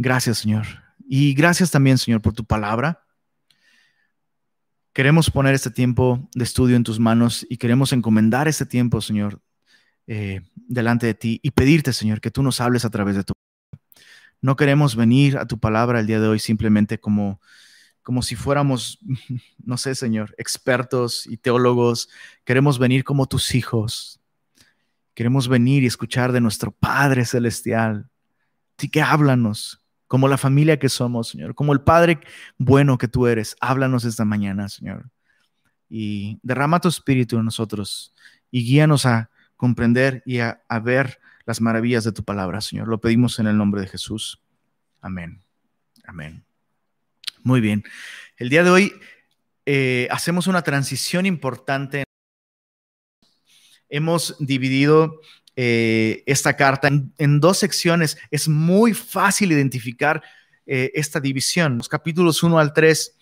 Gracias, Señor. Y gracias también, Señor, por tu palabra. Queremos poner este tiempo de estudio en tus manos y queremos encomendar este tiempo, Señor, eh, delante de ti y pedirte, Señor, que tú nos hables a través de tu. No queremos venir a tu palabra el día de hoy simplemente como, como si fuéramos, no sé, Señor, expertos y teólogos. Queremos venir como tus hijos. Queremos venir y escuchar de nuestro Padre Celestial. Así que háblanos, como la familia que somos, Señor, como el Padre bueno que tú eres. Háblanos esta mañana, Señor. Y derrama tu espíritu en nosotros y guíanos a comprender y a, ver las maravillas de tu palabra, Señor. Lo pedimos en el nombre de Jesús. Amén. Amén. Muy bien. El día de hoy eh, hacemos una transición importante. Hemos dividido eh, esta carta en, dos secciones. Es muy fácil identificar eh, esta división. Los capítulos 1 al 3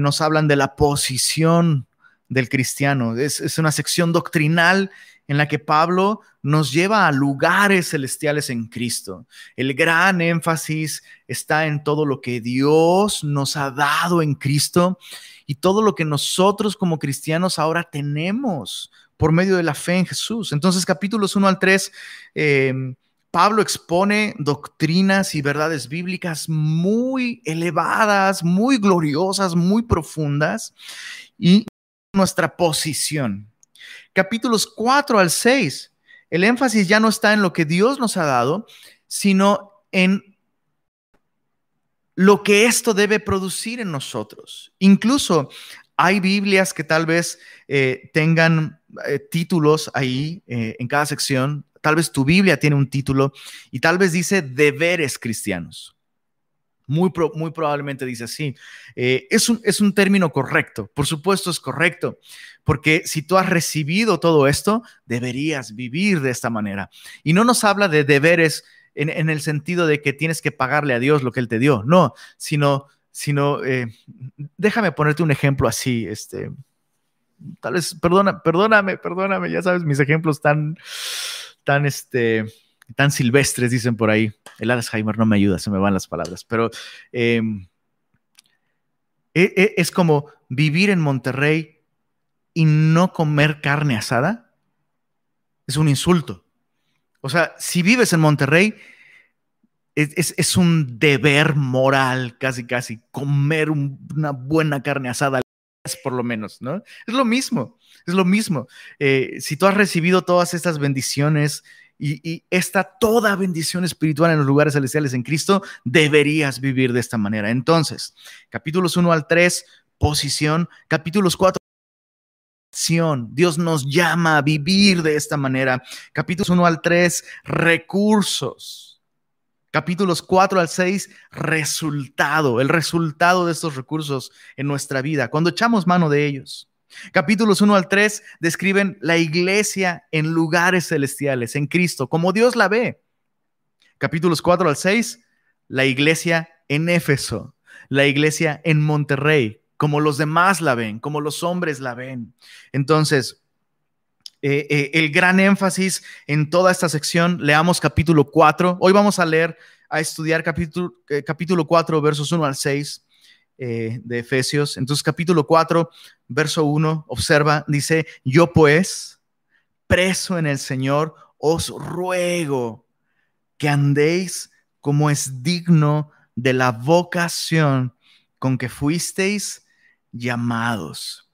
nos hablan de la posición del cristiano. Es, una sección doctrinal en la que Pablo nos lleva a lugares celestiales en Cristo. El gran énfasis está en todo lo que Dios nos ha dado en Cristo y todo lo que nosotros como cristianos ahora tenemos por medio de la fe en Jesús. Entonces, capítulos 1 al 3, eh, Pablo expone doctrinas y verdades bíblicas muy elevadas, muy gloriosas, muy profundas y nuestra posición capítulos 4 al 6, el énfasis ya no está en lo que Dios nos ha dado, sino en lo que esto debe producir en nosotros. Incluso hay Biblias que tal vez eh, tengan eh, títulos ahí eh, en cada sección. Tal vez tu Biblia tiene un título y tal vez dice deberes cristianos. Muy, muy probablemente dice así. es, un, es un término correcto, por supuesto es correcto, porque si tú has recibido todo esto, deberías vivir de esta manera. Y no nos habla de deberes en, el sentido de que tienes que pagarle a Dios lo que Él te dio, no, sino, sino eh, déjame ponerte un ejemplo así, este, tal vez, perdona, perdóname, perdóname, ya sabes, mis ejemplos tan, tan, este, tan silvestres, dicen por ahí. El Alzheimer no me ayuda, se me van las palabras, pero em, e, e, es como vivir en Monterrey y no comer carne asada es un insulto. O sea, si vives en Monterrey, es, un deber moral, casi, casi, comer una buena carne asada, por lo menos, ¿no? Es lo mismo, es lo mismo. Eh, si tú has recibido todas estas bendiciones y, esta toda bendición espiritual en los lugares celestiales en Cristo, deberías vivir de esta manera. Entonces, capítulos 1 al 3, posición, capítulos 4 Dios nos llama a vivir de esta manera. Capítulos 1 al 3, recursos. Capítulos 4 al 6, resultado, el resultado de estos recursos en nuestra vida, cuando echamos mano de ellos. Capítulos 1 al 3 describen la iglesia en lugares celestiales, en Cristo, como Dios la ve. Capítulos 4 al 6, la iglesia en Éfeso, la iglesia en Monterrey, como los demás la ven, como los hombres la ven. Entonces, eh, eh, el gran énfasis en toda esta sección, leamos capítulo 4. Hoy vamos a leer, a estudiar capítulo, eh, capítulo 4, versos 1 al 6 de Efesios. Entonces, capítulo 4, verso 1, observa, dice, yo pues, preso en el Señor, os ruego que andéis como es digno de la vocación con que fuisteis llamados.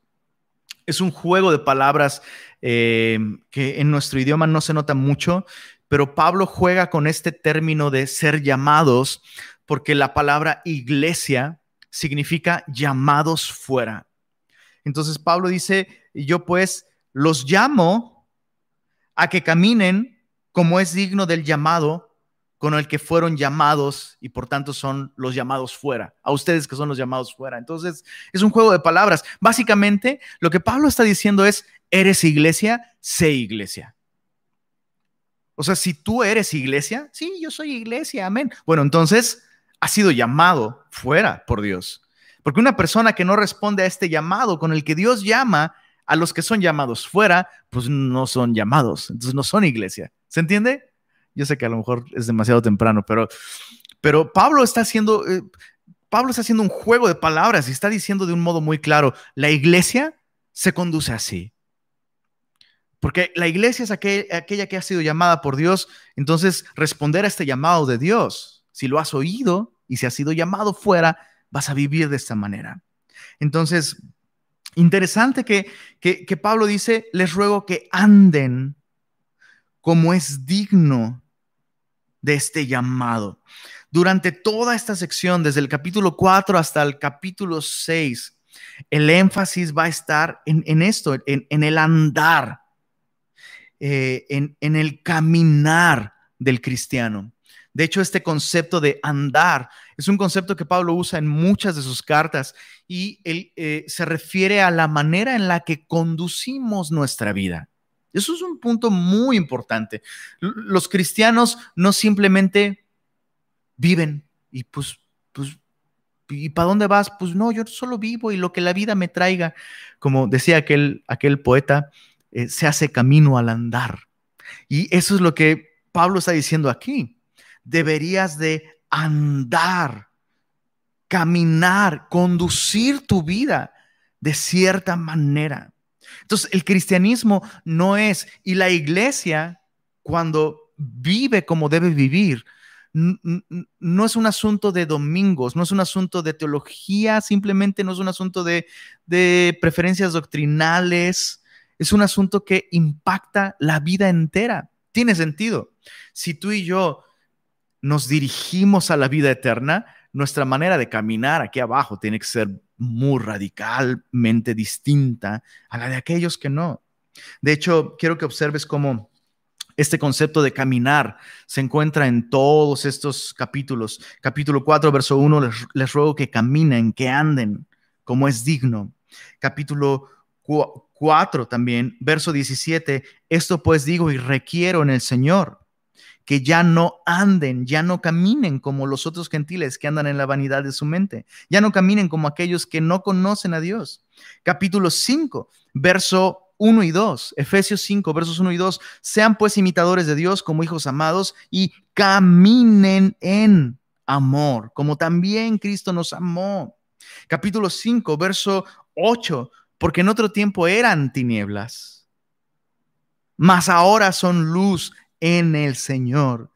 Es un juego de palabras eh, que en nuestro idioma no se nota mucho, pero Pablo juega con este término de ser llamados porque la palabra iglesia significa llamados fuera. Entonces Pablo dice, yo pues los llamo a que caminen como es digno del llamado con el que fueron llamados y por tanto son los llamados fuera, a ustedes que son los llamados fuera. Entonces, es un juego de palabras. Básicamente, lo que Pablo está diciendo es, eres iglesia, sé iglesia. O sea, si tú eres iglesia, sí, yo soy iglesia, amén. Bueno, entonces, has sido llamado fuera por Dios. Porque una persona que no responde a este llamado con el que Dios llama a los que son llamados fuera, pues no son llamados, entonces no son iglesia. ¿Se entiende? Yo sé que a lo mejor es demasiado temprano, pero, Pero Pablo está haciendo, eh, Pablo está haciendo un juego de palabras y está diciendo de un modo muy claro, la iglesia se conduce así. Porque la iglesia es aquella que ha sido llamada por Dios, entonces responder a este llamado de Dios, si lo has oído y si has sido llamado fuera, vas a vivir de esta manera. Entonces, interesante que, que, Pablo dice, les ruego que anden como es digno de este llamado. Durante toda esta sección, desde el capítulo 4 hasta el capítulo 6, el énfasis va a estar en, esto, en, el andar, eh, en, en el caminar del cristiano. De hecho, este concepto de andar es un concepto que Pablo usa en muchas de sus cartas y él, eh, se refiere a la manera en la que conducimos nuestra vida. Eso es un punto muy importante. Los cristianos no simplemente viven y pues, pues ¿y para dónde vas? Pues no, yo solo vivo y lo que la vida me traiga, como decía aquel, aquel poeta, eh, se hace camino al andar. Y eso es lo que Pablo está diciendo aquí deberías de andar, caminar, conducir tu vida de cierta manera. Entonces, el cristianismo no es, y la iglesia, cuando vive como debe vivir, no es un asunto de domingos, no es un asunto de teología, simplemente no es un asunto de, de preferencias doctrinales, es un asunto que impacta la vida entera. Tiene sentido. Si tú y yo nos dirigimos a la vida eterna, nuestra manera de caminar aquí abajo tiene que ser muy radicalmente distinta a la de aquellos que no. De hecho, quiero que observes cómo este concepto de caminar se encuentra en todos estos capítulos. Capítulo 4, verso 1, les, ruego que caminen, que anden como es digno. Capítulo 4 también, verso 17, esto pues digo y requiero en el Señor que ya no anden, ya no caminen como los otros gentiles que andan en la vanidad de su mente, ya no caminen como aquellos que no conocen a Dios. Capítulo 5, verso 1 y 2, Efesios 5, versos 1 y 2, sean pues imitadores de Dios como hijos amados y caminen en amor, como también Cristo nos amó. Capítulo 5, verso 8, porque en otro tiempo eran tinieblas, mas ahora son luz en el Señor.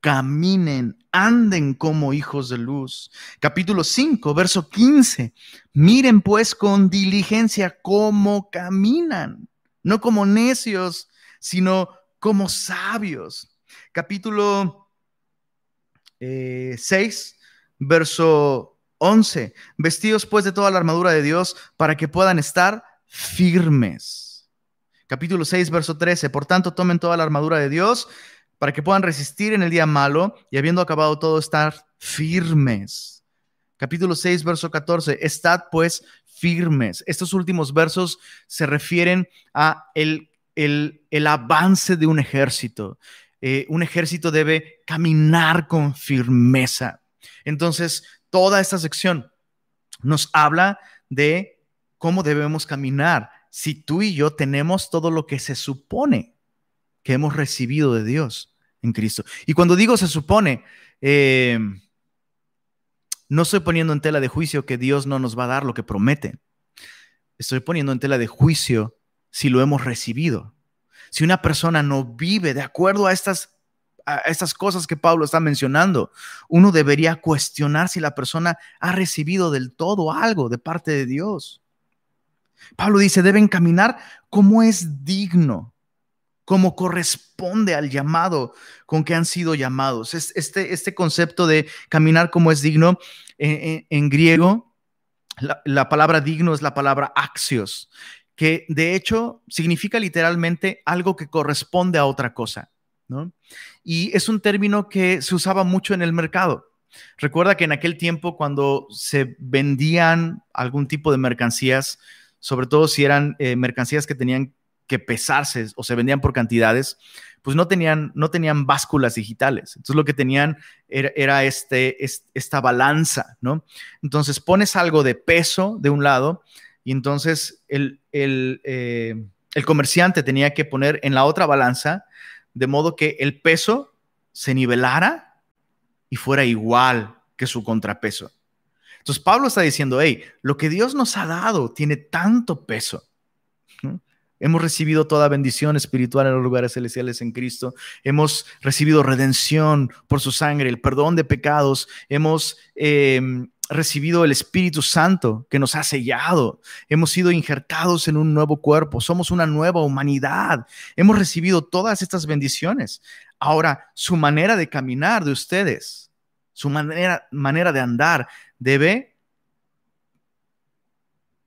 Caminen, anden como hijos de luz. Capítulo 5, verso 15. Miren pues con diligencia cómo caminan, no como necios, sino como sabios. Capítulo 6, eh, verso 11. Vestidos pues de toda la armadura de Dios para que puedan estar firmes Capítulo 6, verso 13. Por tanto, tomen toda la armadura de Dios para que puedan resistir en el día malo y habiendo acabado todo, estar firmes. Capítulo 6, verso 14. Estad pues firmes. Estos últimos versos se refieren a el, el, avance de un ejército. Eh, un ejército debe caminar con firmeza. Entonces, toda esta sección nos habla de cómo debemos caminar si tú y yo tenemos todo lo que se supone que hemos recibido de Dios en Cristo. Y cuando digo se supone, eh, no estoy poniendo en tela de juicio que Dios no nos va a dar lo que promete. Estoy poniendo en tela de juicio si lo hemos recibido. Si una persona no vive de acuerdo a estas, a estas cosas que Pablo está mencionando, uno debería cuestionar si la persona ha recibido del todo algo de parte de Dios. Pablo dice, deben caminar como es digno, como corresponde al llamado con que han sido llamados. Este, este concepto de caminar como es digno en, griego, la, palabra digno es la palabra axios, que de hecho significa literalmente algo que corresponde a otra cosa. Y es un término que se usaba mucho en el mercado. Recuerda que en aquel tiempo cuando se vendían algún tipo de mercancías, sobre todo si eran eh, mercancías que tenían que pesarse o se vendían por cantidades, pues no tenían, no tenían básculas digitales. Entonces lo que tenían era, este, esta balanza, ¿no? Entonces pones algo de peso de un lado y entonces el, eh, el comerciante tenía que poner en la otra balanza de modo que el peso se nivelara y fuera igual que su contrapeso. Entonces Pablo está diciendo, hey, lo que Dios nos ha dado tiene tanto peso. Hemos recibido toda bendición espiritual en los lugares celestiales en Cristo. Hemos recibido redención por su sangre, el perdón de pecados. Hemos em, recibido el Espíritu Santo que nos ha sellado. Hemos sido injertados en un nuevo cuerpo. Somos una nueva humanidad. Hemos recibido todas estas bendiciones. Ahora, su manera de caminar de ustedes, su manera, manera de andar debe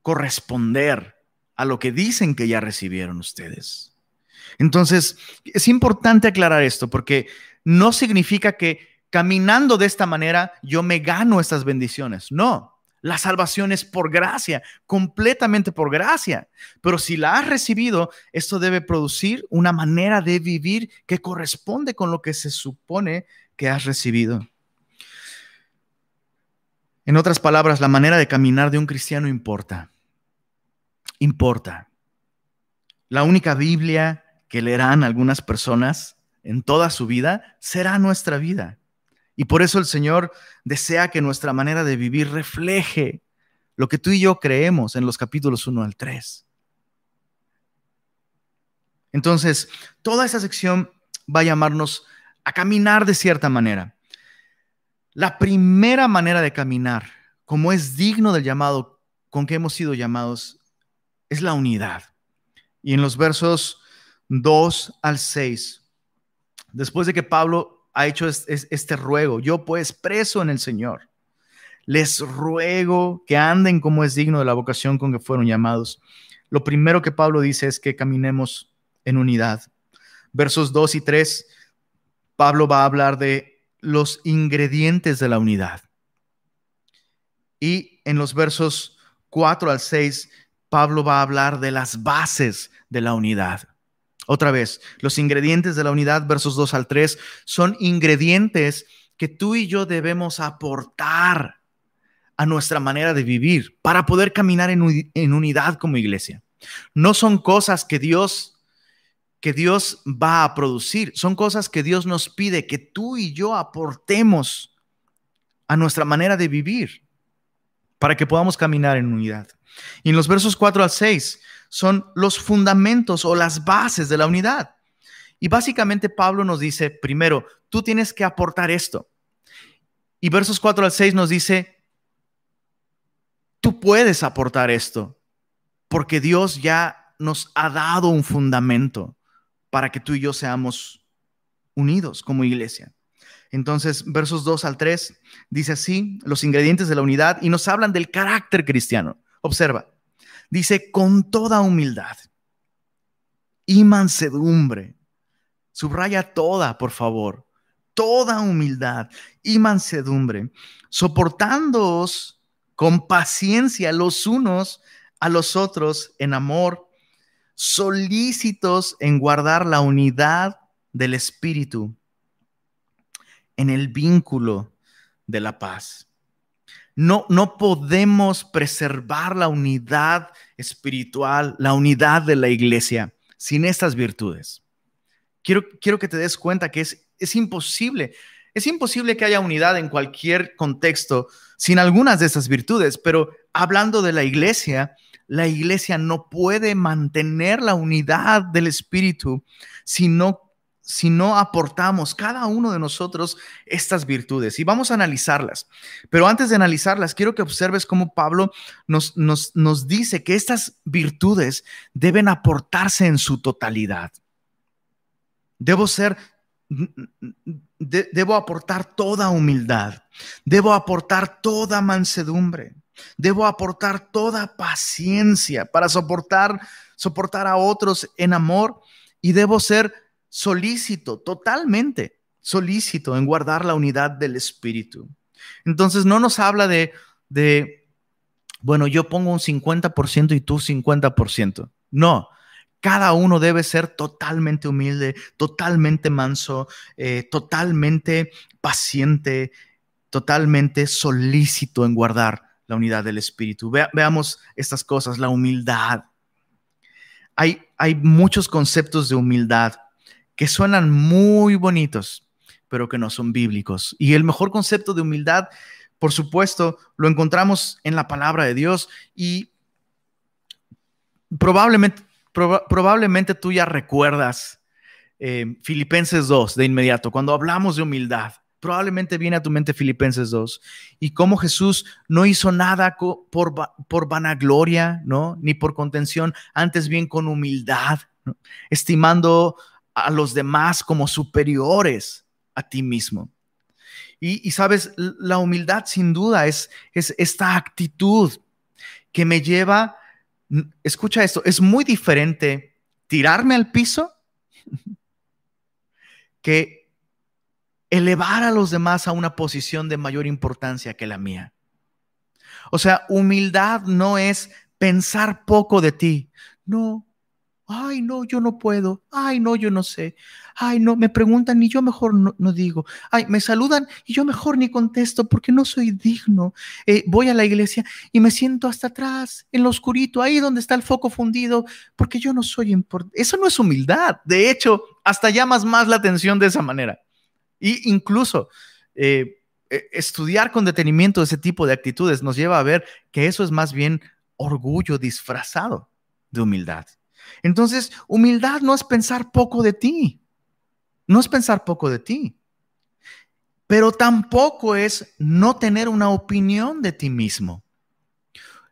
corresponder a lo que dicen que ya recibieron ustedes. Entonces, es importante aclarar esto porque no significa que caminando de esta manera yo me gano estas bendiciones. No, la salvación es por gracia, completamente por gracia. Pero si la has recibido, esto debe producir una manera de vivir que corresponde con lo que se supone que has recibido. En otras palabras, la manera de caminar de un cristiano importa. Importa. La única Biblia que leerán algunas personas en toda su vida será nuestra vida. Y por eso el Señor desea que nuestra manera de vivir refleje lo que tú y yo creemos en los capítulos 1 al 3. Entonces, toda esa sección va a llamarnos a caminar de cierta manera. La primera manera de caminar, como es digno del llamado con que hemos sido llamados, es la unidad. Y en los versos 2 al 6, después de que Pablo ha hecho este ruego. Yo pues preso en el Señor, les ruego que anden como es digno de la vocación con que fueron llamados. Lo primero que Pablo dice es que caminemos en unidad. Versos 2 y 3, Pablo va a hablar de los ingredientes de la unidad. Y en los versos 4 al 6, Pablo va a hablar de las bases de la unidad. Otra vez, los ingredientes de la unidad, versos 2 al 3, son ingredientes que tú y yo debemos aportar a nuestra manera de vivir para poder caminar en, en unidad como iglesia. No son cosas que Dios que Dios va a producir, son cosas que Dios nos pide que tú y yo aportemos a nuestra manera de vivir para que podamos caminar en unidad. Y en los versos 4 al 6 son los fundamentos o las bases de la unidad. Y básicamente Pablo nos dice, primero, tú tienes que aportar esto. Y versos 4 al 6 nos dice, tú puedes aportar esto, porque Dios ya nos ha dado un fundamento para que tú y yo seamos unidos como iglesia. Entonces, versos 2 al 3 dice así, los ingredientes de la unidad y nos hablan del carácter cristiano. Observa, Dice, con toda humildad y mansedumbre. Subraya toda, por favor. Toda humildad y mansedumbre, soportándoos con paciencia los unos a los otros en amor, solícitos en guardar la unidad del Espíritu en el vínculo de la paz. No, no podemos preservar la unidad espiritual, la unidad de la iglesia sin estas virtudes. Quiero, quiero que te des cuenta que es, es imposible. Es imposible que haya unidad en cualquier contexto sin algunas de esas virtudes, pero hablando de la iglesia, la iglesia no puede mantener la unidad del espíritu si no si no aportamos cada uno de nosotros estas virtudes. Y vamos a analizarlas. Pero antes de analizarlas, quiero que observes cómo Pablo nos, nos, nos dice que estas virtudes deben aportarse en su totalidad. Debo ser, debo aportar toda humildad. Debo aportar toda mansedumbre. Debo aportar toda paciencia para soportar, soportar a otros en amor. Y debo ser solícito, totalmente solícito en guardar la unidad del Espíritu. Entonces no nos habla de, bueno, yo pongo un 50% y tú 50%. No, cada uno debe ser totalmente humilde, totalmente manso, eh, totalmente paciente, totalmente solícito en guardar la unidad del Espíritu. veamos estas cosas, la humildad. Hay, hay muchos conceptos de humildad que suenan muy bonitos, pero que no son bíblicos. Y el mejor concepto de humildad, por supuesto, lo encontramos en la palabra de Dios y probablemente, probablemente tú ya recuerdas eh, Filipenses 2 de inmediato, cuando hablamos de humildad. Probablemente viene a tu mente Filipenses 2 y cómo Jesús no hizo nada por, por vanagloria, ¿no? Ni por contención, antes bien con humildad, estimando a los demás como superiores a ti mismo. Y, sabes, la humildad sin duda es, es esta actitud que me lleva, escucha esto, es muy diferente tirarme al piso que elevar a los demás a una posición de mayor importancia que la mía. O sea, humildad no es pensar poco de ti. No, ay, no, yo no puedo. Ay, no, yo no sé. Ay, no, me preguntan y yo mejor no, digo. Ay, me saludan y yo mejor ni contesto porque no soy digno. Eh, voy a la iglesia y me siento hasta atrás, en lo oscurito, ahí donde está el foco fundido, porque yo no soy importante. Eso no es humildad. De hecho, hasta llamas más la atención de esa manera. Y incluso eh, eh, estudiar con detenimiento ese tipo de actitudes nos lleva a ver que eso es más bien orgullo disfrazado de humildad. Entonces, humildad no es pensar poco de ti, no es pensar poco de ti, pero tampoco es no tener una opinión de ti mismo.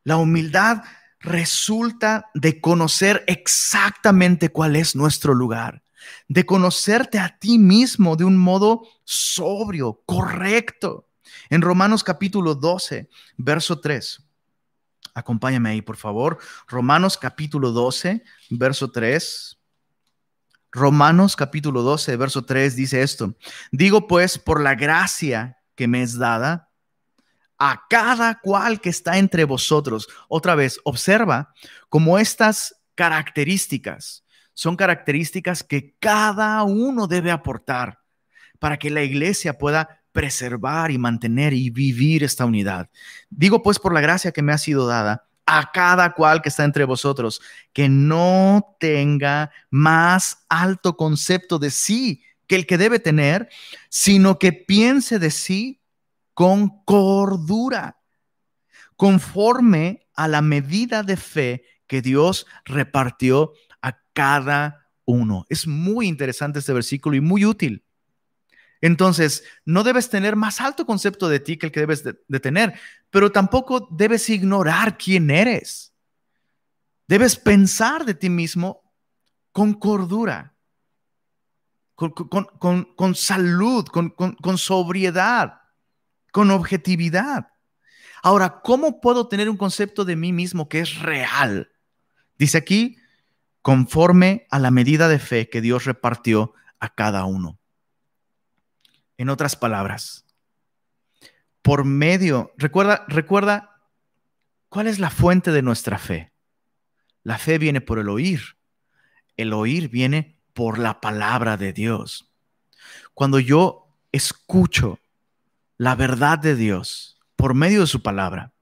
La humildad resulta de conocer exactamente cuál es nuestro lugar de conocerte a ti mismo de un modo sobrio, correcto. En Romanos capítulo 12, verso 3. Acompáñame ahí, por favor. Romanos capítulo 12, verso 3. Romanos capítulo 12, verso 3 dice esto. Digo pues, por la gracia que me es dada, a cada cual que está entre vosotros. Otra vez, observa cómo estas características son características que cada uno debe aportar para que la iglesia pueda preservar y mantener y vivir esta unidad. Digo pues por la gracia que me ha sido dada a cada cual que está entre vosotros, que no tenga más alto concepto de sí que el que debe tener, sino que piense de sí con cordura, conforme a la medida de fe que Dios repartió cada uno. Es muy interesante este versículo y muy útil. Entonces, no debes tener más alto concepto de ti que el que debes de, tener, pero tampoco debes ignorar quién eres. Debes pensar de ti mismo con cordura, con, con salud, con sobriedad, con objetividad. Ahora, ¿cómo puedo tener un concepto de mí mismo que es real? Dice aquí, conforme a la medida de fe que Dios repartió a cada uno. En otras palabras, por medio, recuerda, recuerda, ¿cuál es la fuente de nuestra fe? La fe viene por el oír. El oír viene por la palabra de Dios. Cuando yo escucho la verdad de Dios por medio de su palabra,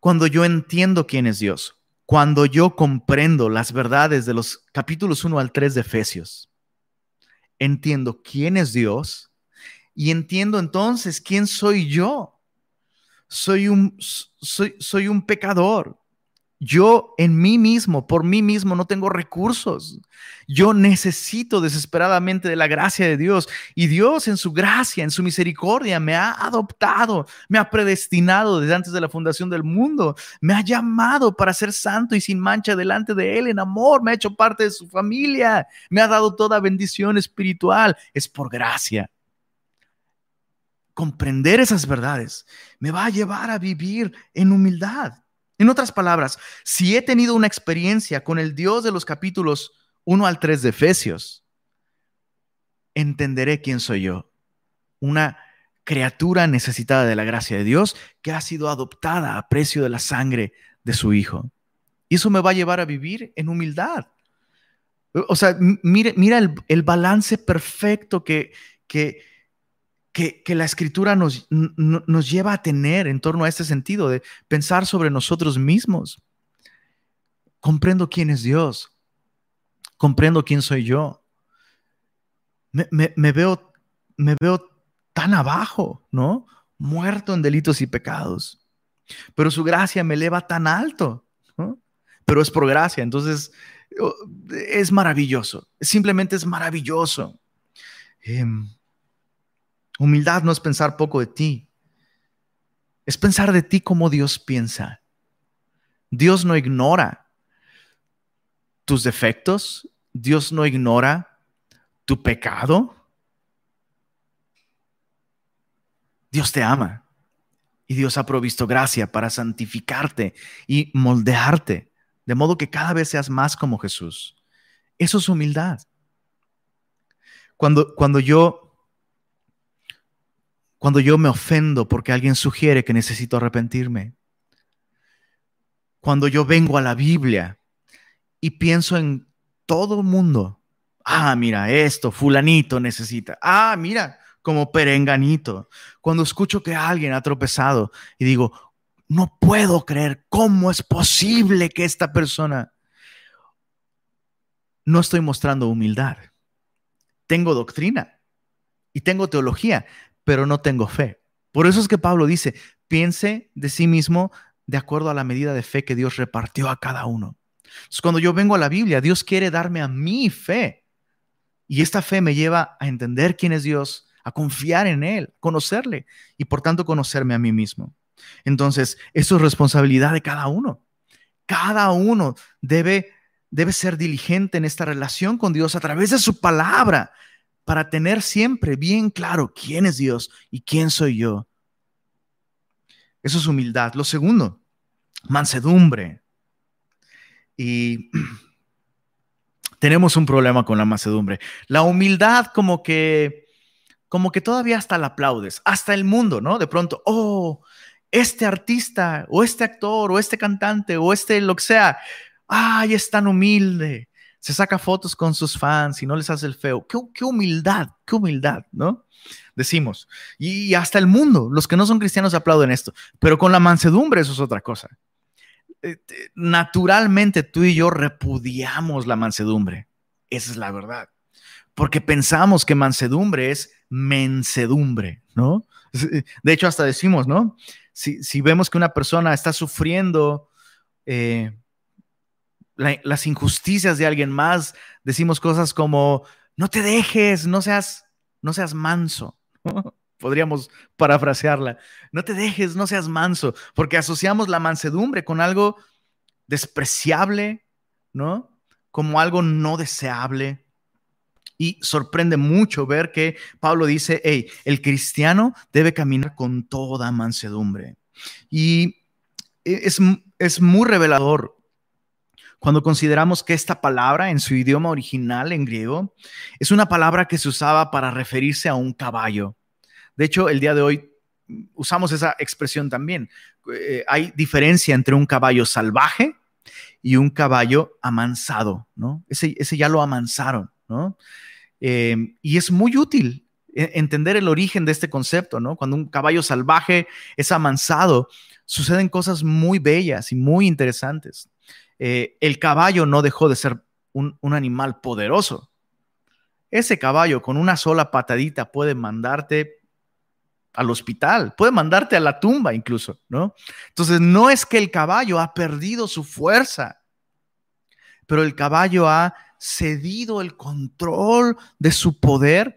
cuando yo entiendo quién es Dios, cuando yo comprendo las verdades de los capítulos 1 al 3 de Efesios, entiendo quién es Dios y entiendo entonces quién soy yo. Soy un, soy, soy un pecador, yo en mí mismo, por mí mismo, no tengo recursos. Yo necesito desesperadamente de la gracia de Dios. Y Dios en su gracia, en su misericordia, me ha adoptado, me ha predestinado desde antes de la fundación del mundo. Me ha llamado para ser santo y sin mancha delante de Él en amor. Me ha hecho parte de su familia. Me ha dado toda bendición espiritual. Es por gracia. Comprender esas verdades me va a llevar a vivir en humildad en otras palabras, si he tenido una experiencia con el Dios de los capítulos 1 al 3 de Efesios, entenderé quién soy yo. Una criatura necesitada de la gracia de Dios que ha sido adoptada a precio de la sangre de su Hijo. Y eso me va a llevar a vivir en humildad. O sea, mira el, balance perfecto que, que, que, la escritura nos, nos lleva a tener en torno a este sentido de pensar sobre nosotros mismos. Comprendo quién es Dios, comprendo quién soy yo. Me, veo me veo tan abajo, ¿no? Muerto en delitos y pecados. Pero su gracia me eleva tan alto, ¿no? Pero es por gracia, entonces oh, es maravilloso, simplemente es maravilloso. Em, humildad no es pensar poco de ti, es pensar de ti como Dios piensa. Dios no ignora tus defectos, Dios no ignora tu pecado. Dios te ama y Dios ha provisto gracia para santificarte y moldearte, de modo que cada vez seas más como Jesús. Eso es humildad. Cuando, cuando yo cuando yo me ofendo porque alguien sugiere que necesito arrepentirme. Cuando yo vengo a la Biblia y pienso en todo el mundo. Ah, mira, esto, fulanito necesita. Ah, mira, como perenganito. Cuando escucho que alguien ha tropezado y digo, no puedo creer cómo es posible que esta persona... No estoy mostrando humildad. Tengo doctrina y tengo teología, pero no tengo fe. Por eso es que Pablo dice, piense de sí mismo de acuerdo a la medida de fe que Dios repartió a cada uno. Entonces, cuando yo vengo a la Biblia, Dios quiere darme a mí fe. Y esta fe me lleva a entender quién es Dios, a confiar en Él, conocerle y por tanto conocerme a mí mismo. Entonces, eso es responsabilidad de cada uno. Cada uno debe, debe ser diligente en esta relación con Dios a través de su palabra, para tener siempre bien claro quién es Dios y quién soy yo. Eso es humildad. Lo segundo, mansedumbre. Y tenemos un problema con la mansedumbre. La humildad como que, como que todavía hasta la aplaudes, hasta el mundo, ¿no? De pronto, oh, este artista o este actor o este cantante o este lo que sea, ay, es tan humilde se saca fotos con sus fans y no les hace el feo. Qué, humildad, qué humildad, ¿no? Decimos. Y, hasta el mundo, los que no son cristianos aplauden esto, pero con la mansedumbre eso es otra cosa. Eh, naturalmente tú y yo repudiamos la mansedumbre. Esa es la verdad. Porque pensamos que mansedumbre es mensedumbre, ¿no? De hecho, hasta decimos, ¿no? Si, si vemos que una persona está sufriendo eh, las injusticias de alguien más, decimos cosas como, no te dejes, no seas, no seas manso. Podríamos parafrasearla. No te dejes, no seas manso, porque asociamos la mansedumbre con algo despreciable, ¿no? Como algo no deseable. Y sorprende mucho ver que Pablo dice, hey, el cristiano debe caminar con toda mansedumbre. Y es, es muy revelador cuando consideramos que esta palabra en su idioma original, en griego, es una palabra que se usaba para referirse a un caballo. De hecho, el día de hoy usamos esa expresión también. Eh, hay diferencia entre un caballo salvaje y un caballo amansado, ¿no? Ese, ya lo amansaron, ¿no? Eh, y es muy útil e, entender el origen de este concepto, ¿no? Cuando un caballo salvaje es amansado, suceden cosas muy bellas y muy interesantes. Eh, el caballo no dejó de ser un, animal poderoso. Ese caballo con una sola patadita puede mandarte al hospital, puede mandarte a la tumba incluso, ¿no? Entonces, no es que el caballo ha perdido su fuerza, pero el caballo ha cedido el control de su poder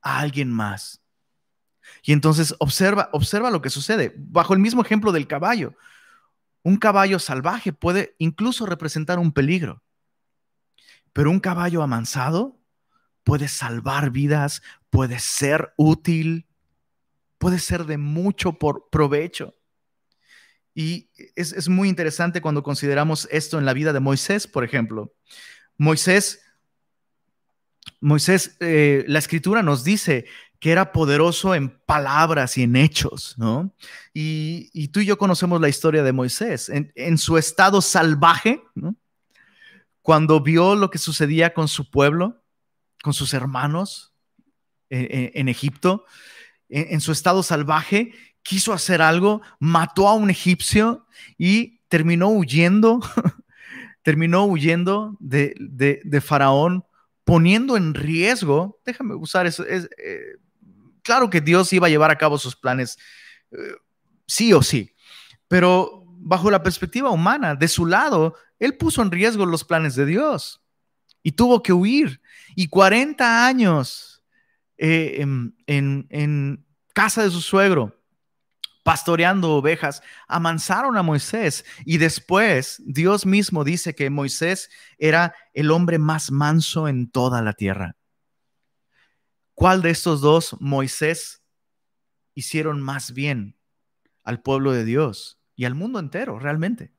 a alguien más. Y entonces observa, observa lo que sucede. Bajo el mismo ejemplo del caballo, un caballo salvaje puede incluso representar un peligro, pero un caballo amansado puede salvar vidas, puede ser útil, puede ser de mucho por provecho. Y es, muy interesante cuando consideramos esto en la vida de Moisés, por ejemplo. Moisés, Moisés, eh, la escritura nos dice que era poderoso en palabras y en hechos, ¿no? Y, tú y yo conocemos la historia de Moisés. En, su estado salvaje, cuando vio lo que sucedía con su pueblo, con sus hermanos eh, eh, en, Egipto, en, su estado salvaje, quiso hacer algo, mató a un egipcio y terminó huyendo, terminó huyendo de, Faraón, poniendo en riesgo, déjame usar eso, es, eh, claro que Dios iba a llevar a cabo sus planes, eh, sí o sí, pero bajo la perspectiva humana, de su lado, él puso en riesgo los planes de Dios y tuvo que huir. Y 40 años eh, en, en casa de su suegro, pastoreando ovejas, amansaron a Moisés y después Dios mismo dice que Moisés era el hombre más manso en toda la tierra. ¿Cuál de estos dos Moisés hicieron más bien al pueblo de Dios y al mundo entero realmente?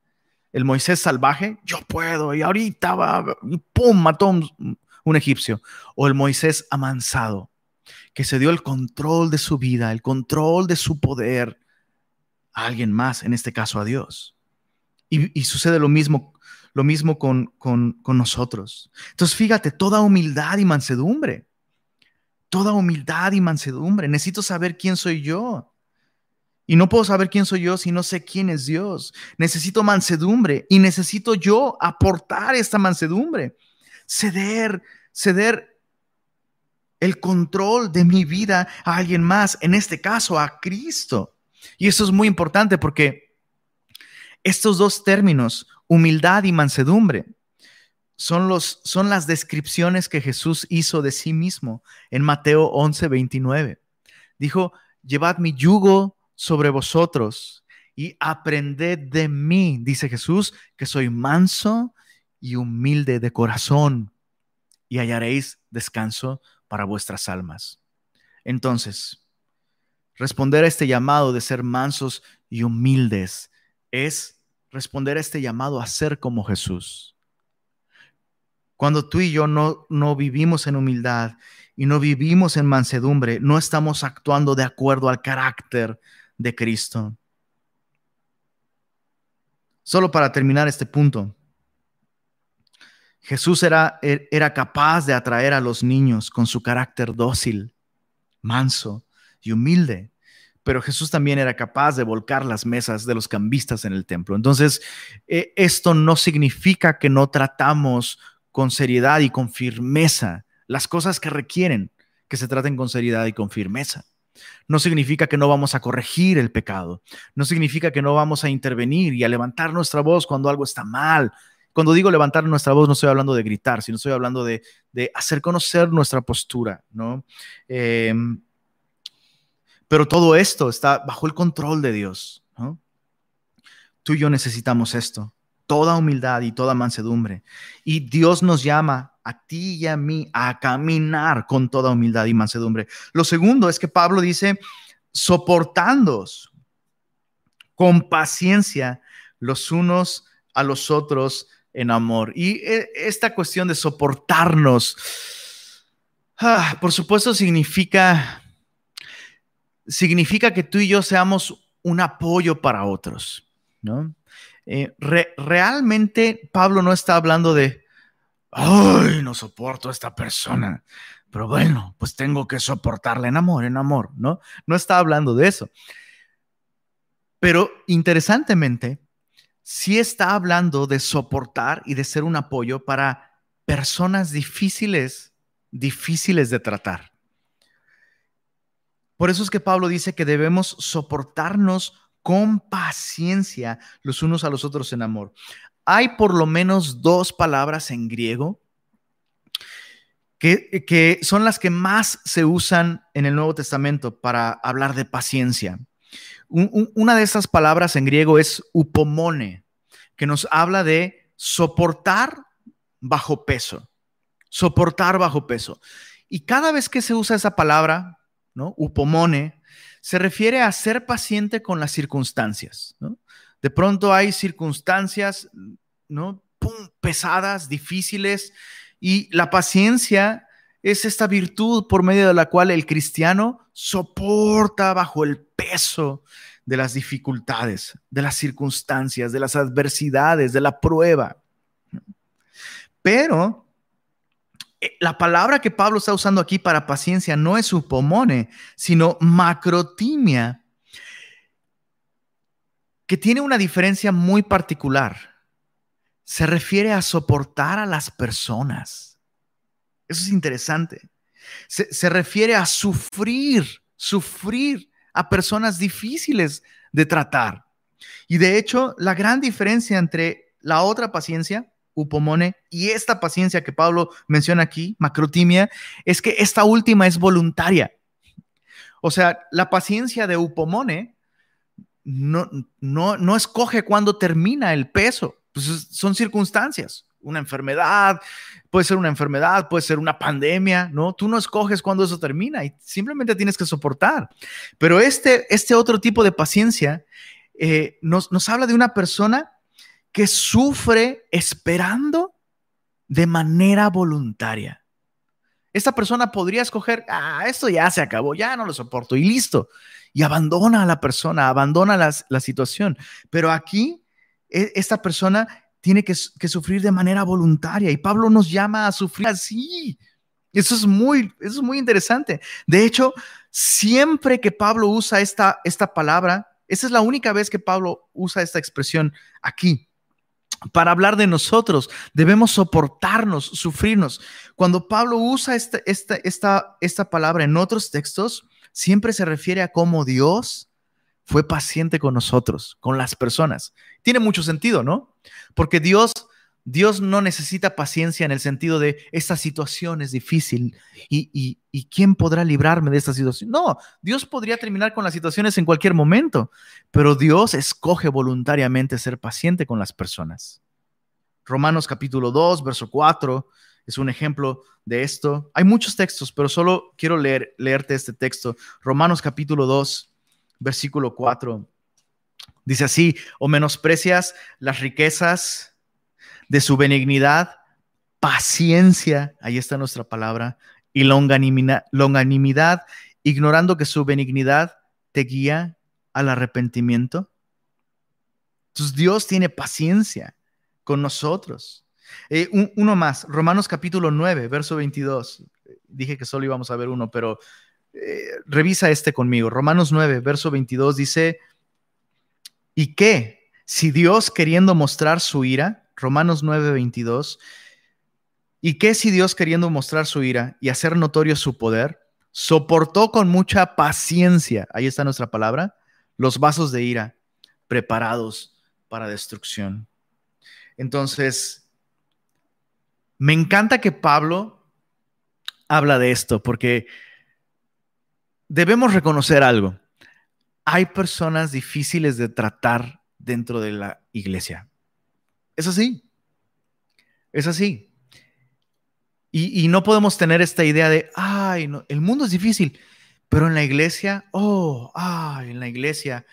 El Moisés salvaje, yo puedo, y ahorita va, y pum, mató un, un egipcio. O el Moisés amansado, que se dio el control de su vida, el control de su poder, a alguien más, en este caso a Dios. Y, sucede lo mismo, lo mismo con, con, con nosotros. Entonces, fíjate, toda humildad y mansedumbre, toda humildad y mansedumbre. Necesito saber quién soy yo. Y no puedo saber quién soy yo si no sé quién es Dios. Necesito mansedumbre y necesito yo aportar esta mansedumbre. Ceder, ceder el control de mi vida a alguien más, en este caso a Cristo. Y eso es muy importante porque estos dos términos, humildad y mansedumbre, son, los, son las descripciones que Jesús hizo de sí mismo en Mateo 11, 29. Dijo, llevad mi yugo sobre vosotros y aprended de mí, dice Jesús, que soy manso y humilde de corazón, y hallaréis descanso para vuestras almas. Entonces, Responder a este llamado de ser mansos y humildes es responder a este llamado a ser como Jesús. Cuando tú y yo no, no vivimos en humildad y no vivimos en mansedumbre, no estamos actuando de acuerdo al carácter de Cristo. Solo para terminar este punto, Jesús era, era capaz de atraer a los niños con su carácter dócil, manso y humilde pero Jesús también era capaz de volcar las mesas de los cambistas en el templo. Entonces, eh, esto no significa que no tratamos con seriedad y con firmeza las cosas que requieren que se traten con seriedad y con firmeza. No significa que no vamos a corregir el pecado. No significa que no vamos a intervenir y a levantar nuestra voz cuando algo está mal. Cuando digo levantar nuestra voz, no estoy hablando de gritar, sino estoy hablando de, hacer conocer nuestra postura, ¿no? Em, pero todo esto está bajo el control de Dios. Tú y yo necesitamos esto, toda humildad y toda mansedumbre. Y Dios nos llama a ti y a mí a caminar con toda humildad y mansedumbre. Lo segundo es que Pablo dice, soportándoos con paciencia los unos a los otros en amor. Y eh, esta cuestión de soportarnos, ah, por supuesto, significa significa que tú y yo seamos un apoyo para otros, ¿no? Eh, realmente Pablo no está hablando de, ay, no soporto a esta persona, pero bueno, pues tengo que soportarla en amor, en amor, ¿no? No está hablando de eso. Pero interesantemente, sí está hablando de soportar y de ser un apoyo para personas difíciles, difíciles de tratar. Por eso es que Pablo dice que debemos soportarnos con paciencia los unos a los otros en amor. Hay por lo menos dos palabras en griego que, son las que más se usan en el Nuevo Testamento para hablar de paciencia. una de esas palabras en griego es upomone, que nos habla de soportar bajo peso, soportar bajo peso. Y cada vez que se usa esa palabra, ¿no? Upomone, se refiere a ser paciente con las circunstancias, De pronto hay circunstancias, ¿no? pesadas, difíciles, y la paciencia es esta virtud por medio de la cual el cristiano soporta bajo el peso de las dificultades, de las circunstancias, de las adversidades, de la prueba. Pero la palabra que Pablo está usando aquí para paciencia no es upomone, sino macrotimia, que tiene una diferencia muy particular. Se refiere a soportar a las personas. Eso es interesante. Se, se refiere a sufrir sufrir a personas difíciles de tratar. Y de hecho, la gran diferencia entre la otra paciencia, upomone, y esta paciencia que Pablo menciona aquí, macrotimia, es que esta última es voluntaria. O sea, la paciencia de upomone no, no, no escoge cuándo termina el peso, pues son circunstancias una enfermedad, puede ser una enfermedad, puede ser una pandemia, ¿no? Tú no escoges cuándo eso termina y simplemente tienes que soportar. Pero este, este otro tipo de paciencia eh, nos, nos habla de una persona que sufre esperando de manera voluntaria. Esta persona podría escoger, ah, esto ya se acabó, ya no lo soporto y listo. Y abandona a la persona, abandona la situación. Pero aquí, e, esta persona tiene que, sufrir de manera voluntaria y Pablo nos llama a sufrir así. Eso es muy, eso es muy interesante. De hecho, siempre que Pablo usa esta, esta palabra, esa es la única vez que Pablo usa esta expresión aquí. Para hablar de nosotros, debemos soportarnos, sufrirnos. Cuando Pablo usa esta, esta, esta, esta palabra en otros textos, siempre se refiere a cómo Dios fue paciente con nosotros, con las personas. Tiene mucho sentido, ¿no? Porque Dios, Dios no necesita paciencia en el sentido de esta situación es difícil y, y, quién podrá librarme de esta situación. No, Dios podría terminar con las situaciones en cualquier momento, pero Dios escoge voluntariamente ser paciente con las personas. Romanos capítulo 2, verso 4 es un ejemplo de esto. Hay muchos textos, pero solo quiero leer, leerte este texto. Romanos capítulo 2, versículo 4. Dice así, o menosprecias las riquezas de su benignidad, paciencia, ahí está nuestra palabra, y longanimidad, ignorando que su benignidad te guía al arrepentimiento. Entonces Dios tiene paciencia con nosotros. Eh, uno más, Romanos capítulo 9, verso 22. Dije que solo íbamos a ver uno, pero eh, revisa este conmigo. Romanos 9, verso 22 dice, ¿y qué? Si Dios queriendo mostrar su ira, Romanos 9, 22, ¿y qué si Dios queriendo mostrar su ira y hacer notorio su poder, soportó con mucha paciencia, ahí está nuestra palabra, los vasos de ira preparados para destrucción? Entonces, me encanta que Pablo habla de esto, porque debemos reconocer algo. Hay personas difíciles de tratar dentro de la iglesia. Es así. Es así. Y, no podemos tener esta idea de, ay, el mundo es difícil, pero en la iglesia, oh, ay, en la iglesia,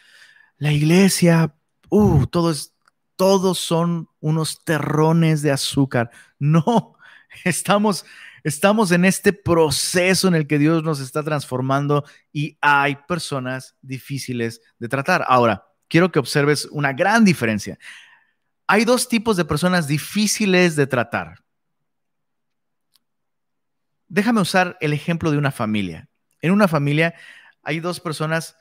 la iglesia, uh, todos, todos son unos terrones de azúcar. No, estamos, Estamos en este proceso en el que Dios nos está transformando y hay personas difíciles de tratar. Ahora, quiero que observes una gran diferencia. Hay dos tipos de personas difíciles de tratar. Déjame usar el ejemplo de una familia. En una familia hay dos personas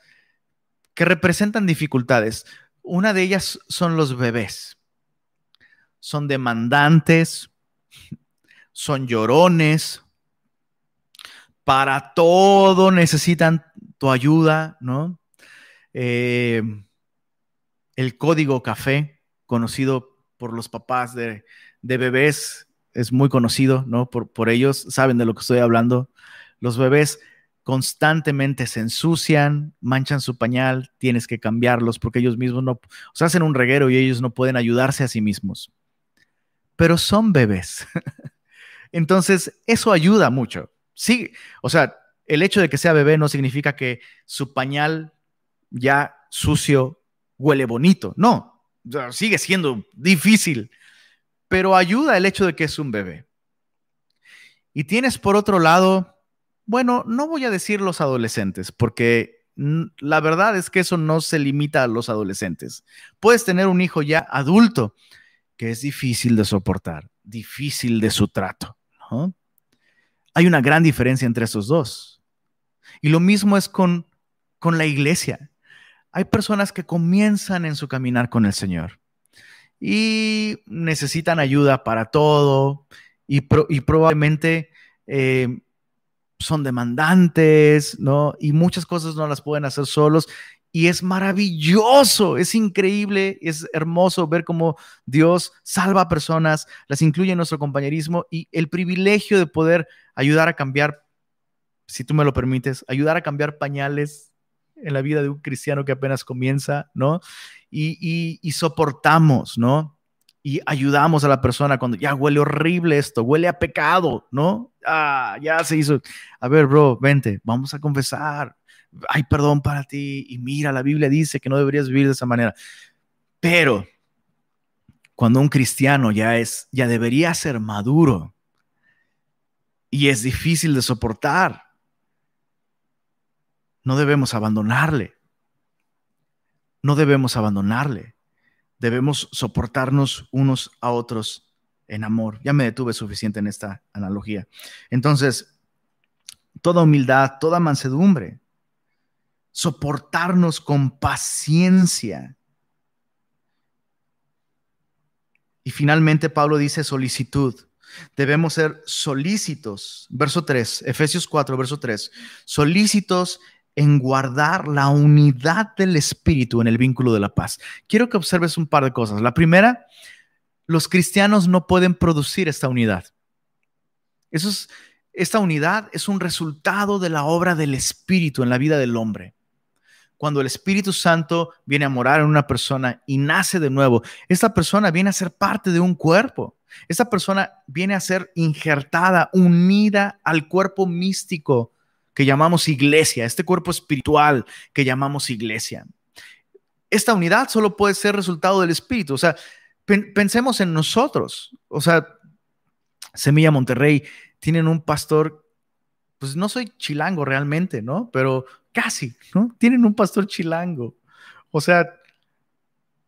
que representan dificultades. Una de ellas son los bebés. Son demandantes, son llorones, para todo necesitan tu ayuda, ¿no? Eh, el código café, conocido por los papás de, bebés, es muy conocido, ¿no? Por, por, ellos, saben de lo que estoy hablando. Los bebés constantemente se ensucian, manchan su pañal, tienes que cambiarlos porque ellos mismos no, o sea, hacen un reguero y ellos no pueden ayudarse a sí mismos. Pero son bebés. Entonces, eso ayuda mucho. Sí, o sea, el hecho de que sea bebé no significa que su pañal ya sucio huele bonito. No, sigue siendo difícil, pero ayuda el hecho de que es un bebé. Y tienes por otro lado, bueno, no voy a decir los adolescentes, porque la verdad es que eso no se limita a los adolescentes. Puedes tener un hijo ya adulto que es difícil de soportar, difícil de su trato. Hay una gran diferencia entre esos dos. Y lo mismo es con, con la iglesia. Hay personas que comienzan en su caminar con el Señor y necesitan ayuda para todo y, probablemente eh, son demandantes, ¿no? Y muchas cosas no las pueden hacer solos. Y es maravilloso, es increíble, es hermoso ver cómo Dios salva a personas, las incluye en nuestro compañerismo y el privilegio de poder ayudar a cambiar, si tú me lo permites, ayudar a cambiar pañales en la vida de un cristiano que apenas comienza, ¿no? Y, soportamos, ¿no? y ayudamos a la persona cuando ya huele horrible esto, huele a pecado, ¿no? Ah, ya se hizo. A ver, bro, vente, vamos a confesar. Hay perdón para ti. Y mira, la Biblia dice que no deberías vivir de esa manera. Pero cuando un cristiano ya es, ya debería ser maduro y es difícil de soportar, no debemos abandonarle. No debemos abandonarle debemos soportarnos unos a otros en amor. Ya me detuve suficiente en esta analogía. Entonces, toda humildad, toda mansedumbre, soportarnos con paciencia. Y finalmente Pablo dice solicitud. Debemos ser solícitos. Verso 3, Efesios 4, verso 3. Solícitos en guardar la unidad del espíritu en el vínculo de la paz. Quiero que observes un par de cosas. La primera, los cristianos no pueden producir esta unidad. Eso es, esta unidad es un resultado de la obra del espíritu en la vida del hombre. Cuando el Espíritu Santo viene a morar en una persona y nace de nuevo, esta persona viene a ser parte de un cuerpo. Esta persona viene a ser injertada, unida al cuerpo místico que llamamos iglesia, este cuerpo espiritual que llamamos iglesia. Esta unidad solo puede ser resultado del Espíritu. O sea, pensemos en nosotros. O sea, Semilla Monterrey tienen un pastor, pues no soy chilango realmente, ¿no? Pero casi, ¿no? Tienen un pastor chilango. O sea,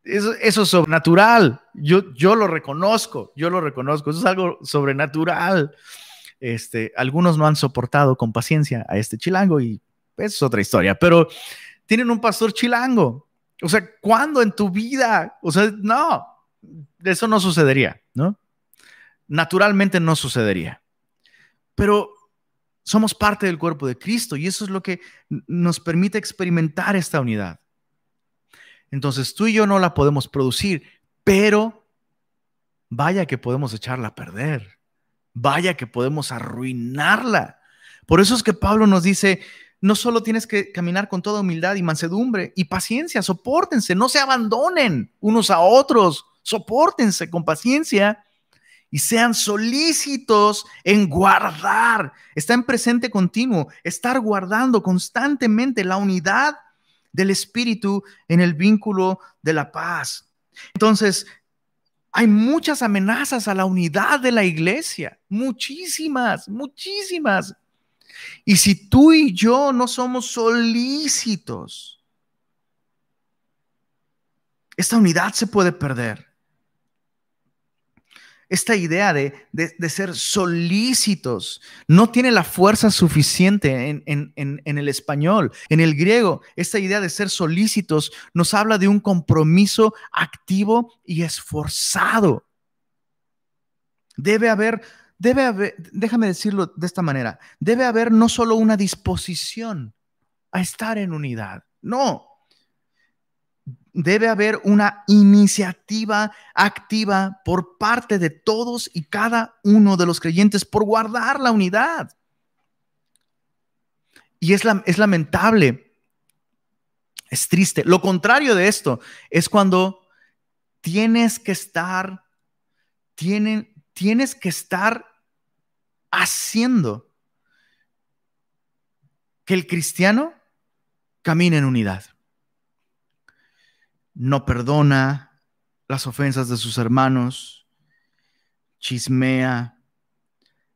eso, eso, es sobrenatural. Yo, yo lo reconozco, yo lo reconozco. Eso es algo sobrenatural. Este, algunos no han soportado con paciencia a este chilango y es otra historia, pero tienen un pastor chilango. O sea, ¿cuándo en tu vida? O sea, no, eso no sucedería, ¿no? Naturalmente no sucedería. Pero somos parte del cuerpo de Cristo y eso es lo que nos permite experimentar esta unidad. Entonces tú y yo no la podemos producir, pero vaya que podemos echarla a perder vaya que podemos arruinarla. Por eso es que Pablo nos dice, no solo tienes que caminar con toda humildad y mansedumbre y paciencia, soportense, no se abandonen unos a otros, soportense con paciencia y sean solícitos en guardar, está en presente continuo, estar guardando constantemente la unidad del Espíritu en el vínculo de la paz. Entonces, hay muchas amenazas a la unidad de la iglesia, muchísimas, muchísimas. Y si tú y yo no somos solícitos, esta unidad se puede perder esta idea de, ser solícitos no tiene la fuerza suficiente en, en, el español. En el griego, esta idea de ser solícitos nos habla de un compromiso activo y esforzado. Debe haber, debe haber, déjame decirlo de esta manera, debe haber no solo una disposición a estar en unidad, no, debe haber una iniciativa activa por parte de todos y cada uno de los creyentes por guardar la unidad. Y es, es lamentable, es triste. Lo contrario de esto es cuando tienes que estar, tienen, tienes que estar haciendo que el cristiano camine en unidad no perdona las ofensas de sus hermanos, chismea,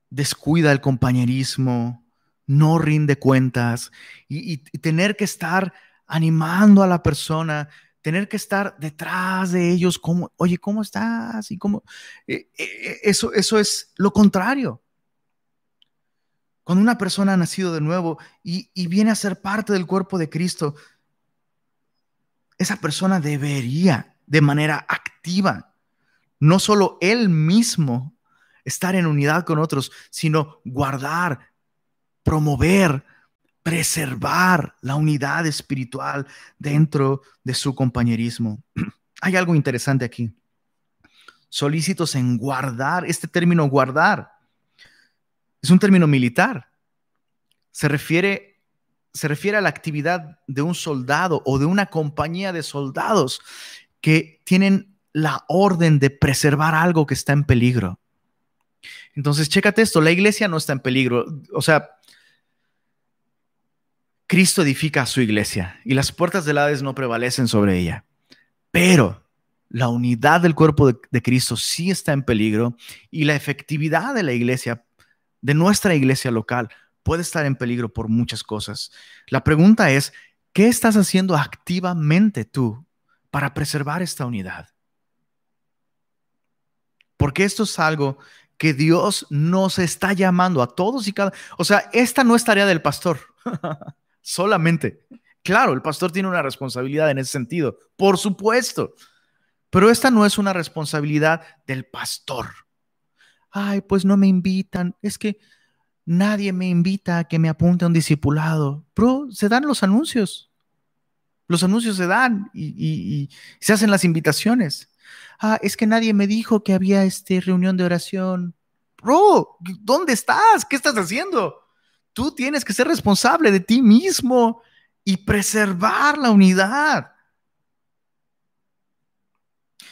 descuida el compañerismo, no rinde cuentas y, tener que estar animando a la persona, tener que estar detrás de ellos, como, oye, ¿cómo estás? Y cómo, eh, eh, eso, eso es lo contrario. Cuando una persona ha nacido de nuevo y viene a ser parte del cuerpo de Cristo, esa persona debería de manera activa, no solo él mismo estar en unidad con otros, sino guardar promover, preservar la unidad espiritual dentro de su compañerismo. Hay algo interesante aquí. Solícitos en guardar, este término guardar es un término militar. Se refiere, se refiere a la actividad de un soldado o de una compañía de soldados que tienen la orden de preservar algo que está en peligro. Entonces, chécate esto, la iglesia no está en peligro. O sea, Cristo edifica a su iglesia y las puertas del Hades no prevalecen sobre ella. Pero la unidad del cuerpo de, de, Cristo sí está en peligro y la efectividad de la iglesia, de nuestra iglesia local, puede estar en peligro por muchas cosas. La pregunta es, ¿qué estás haciendo activamente tú para preservar esta unidad? Porque esto es algo que Dios nos está llamando a todos y cada... O sea, esta no es tarea del pastor, solamente. Claro, el pastor tiene una responsabilidad en ese sentido, por supuesto, pero esta no es una responsabilidad del pastor. Ay, pues no me invitan, es que nadie me invita a que me apunte a un discipulado. Pero se dan los anuncios, los anuncios se dan y, se hacen las invitaciones ah, es que nadie me dijo que había este reunión de oración. Bro, ¿dónde estás? ¿Qué estás haciendo? Tú tienes que ser responsable de ti mismo y preservar la unidad.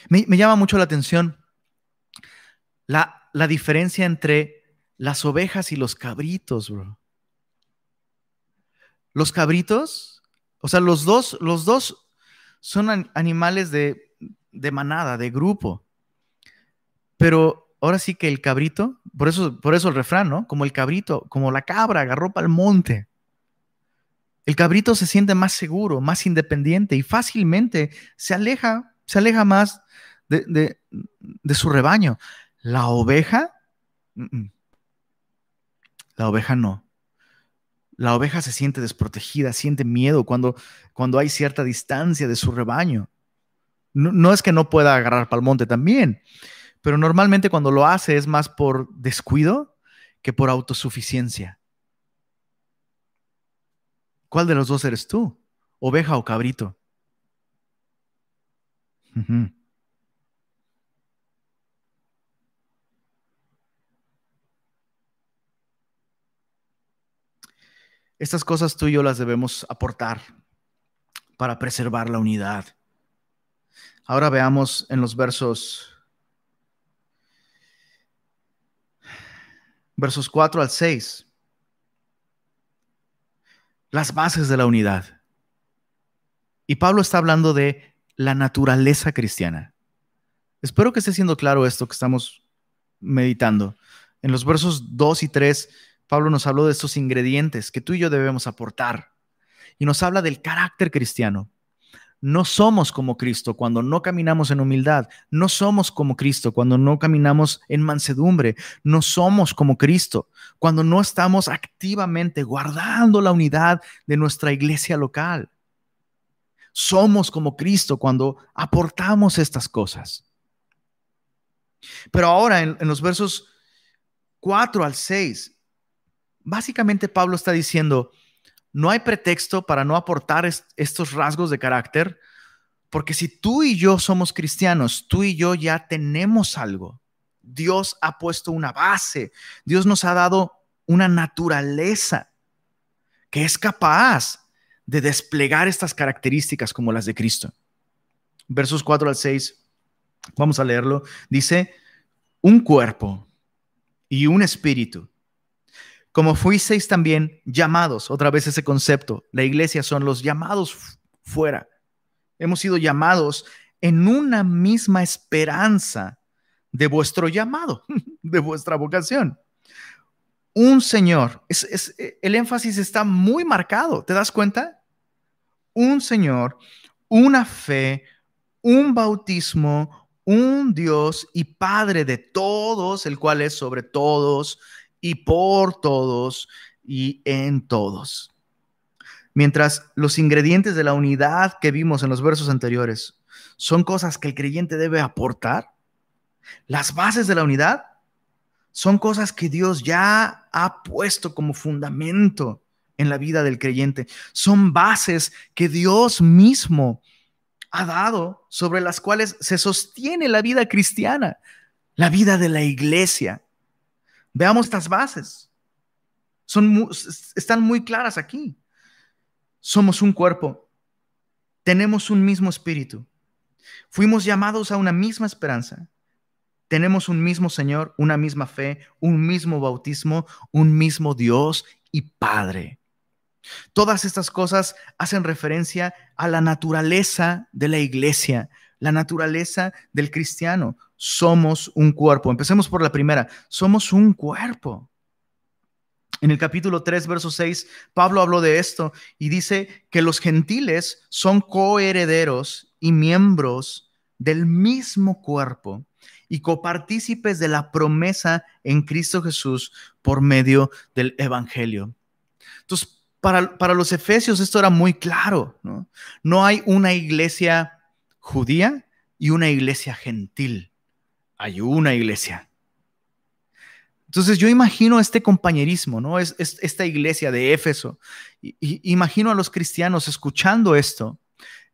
Me, llama mucho la atención la, la diferencia entre las ovejas y los cabritos, bro. Los cabritos, o sea, los dos, los dos son animales de de manada, de grupo. Pero ahora sí que el cabrito, por eso, por eso el refrán, ¿no? Como el cabrito, como la cabra agarró para el monte. El cabrito se siente más seguro, más independiente y fácilmente se aleja, se aleja más de, de su rebaño. La oveja, la oveja no. La oveja se siente desprotegida, siente miedo cuando, cuando hay cierta distancia de su rebaño. No, es que no pueda agarrar monte también, pero normalmente cuando lo hace es más por descuido que por autosuficiencia. ¿Cuál de los dos eres tú? ¿Oveja o cabrito? Estas cosas tú y yo las debemos aportar para preservar la unidad. Ahora veamos en los versos versos 4 al 6 las bases de la unidad. Y Pablo está hablando de la naturaleza cristiana. Espero que esté siendo claro esto que estamos meditando. En los versos 2 y 3, Pablo nos habló de estos ingredientes que tú y yo debemos aportar. Y nos habla del carácter cristiano. No somos como Cristo cuando no caminamos en humildad. No somos como Cristo cuando no caminamos en mansedumbre. No somos como Cristo cuando no estamos activamente guardando la unidad de nuestra iglesia local. Somos como Cristo cuando aportamos estas cosas. Pero ahora en, los versos 4 al 6, básicamente Pablo está diciendo, no hay pretexto para no aportar estos rasgos de carácter, porque si tú y yo somos cristianos, tú y yo ya tenemos algo. Dios ha puesto una base, Dios nos ha dado una naturaleza que es capaz de desplegar estas características como las de Cristo. Versos 4 al 6, vamos a leerlo, dice, un cuerpo y un espíritu como fuisteis también llamados, otra vez ese concepto, la iglesia son los llamados fuera. Hemos sido llamados en una misma esperanza de vuestro llamado, de vuestra vocación. Un Señor, es, el énfasis está muy marcado, ¿te das cuenta? Un Señor, una fe, un bautismo, un Dios y Padre de todos, el cual es sobre todos y por todos y en todos. Mientras los ingredientes de la unidad que vimos en los versos anteriores son cosas que el creyente debe aportar, las bases de la unidad son cosas que Dios ya ha puesto como fundamento en la vida del creyente. Son bases que Dios mismo ha dado sobre las cuales se sostiene la vida cristiana, la vida de la iglesia. Veamos estas bases. Son están muy claras aquí. Somos un cuerpo. Tenemos un mismo espíritu. Fuimos llamados a una misma esperanza. Tenemos un mismo Señor, una misma fe, un mismo bautismo, un mismo Dios y Padre. Todas estas cosas hacen referencia a la naturaleza de la iglesia, la naturaleza del cristiano. Somos un cuerpo. Empecemos por la primera. Somos un cuerpo. En el capítulo 3, verso 6, Pablo habló de esto y dice que los gentiles son coherederos y miembros del mismo cuerpo y copartícipes de la promesa en Cristo Jesús por medio del Evangelio. Entonces, para, los efesios esto era muy claro. No hay una iglesia judía y una iglesia gentil. Hay una iglesia. Entonces yo imagino este compañerismo, ¿no? Es, esta iglesia de Éfeso. Y, imagino a los cristianos escuchando esto.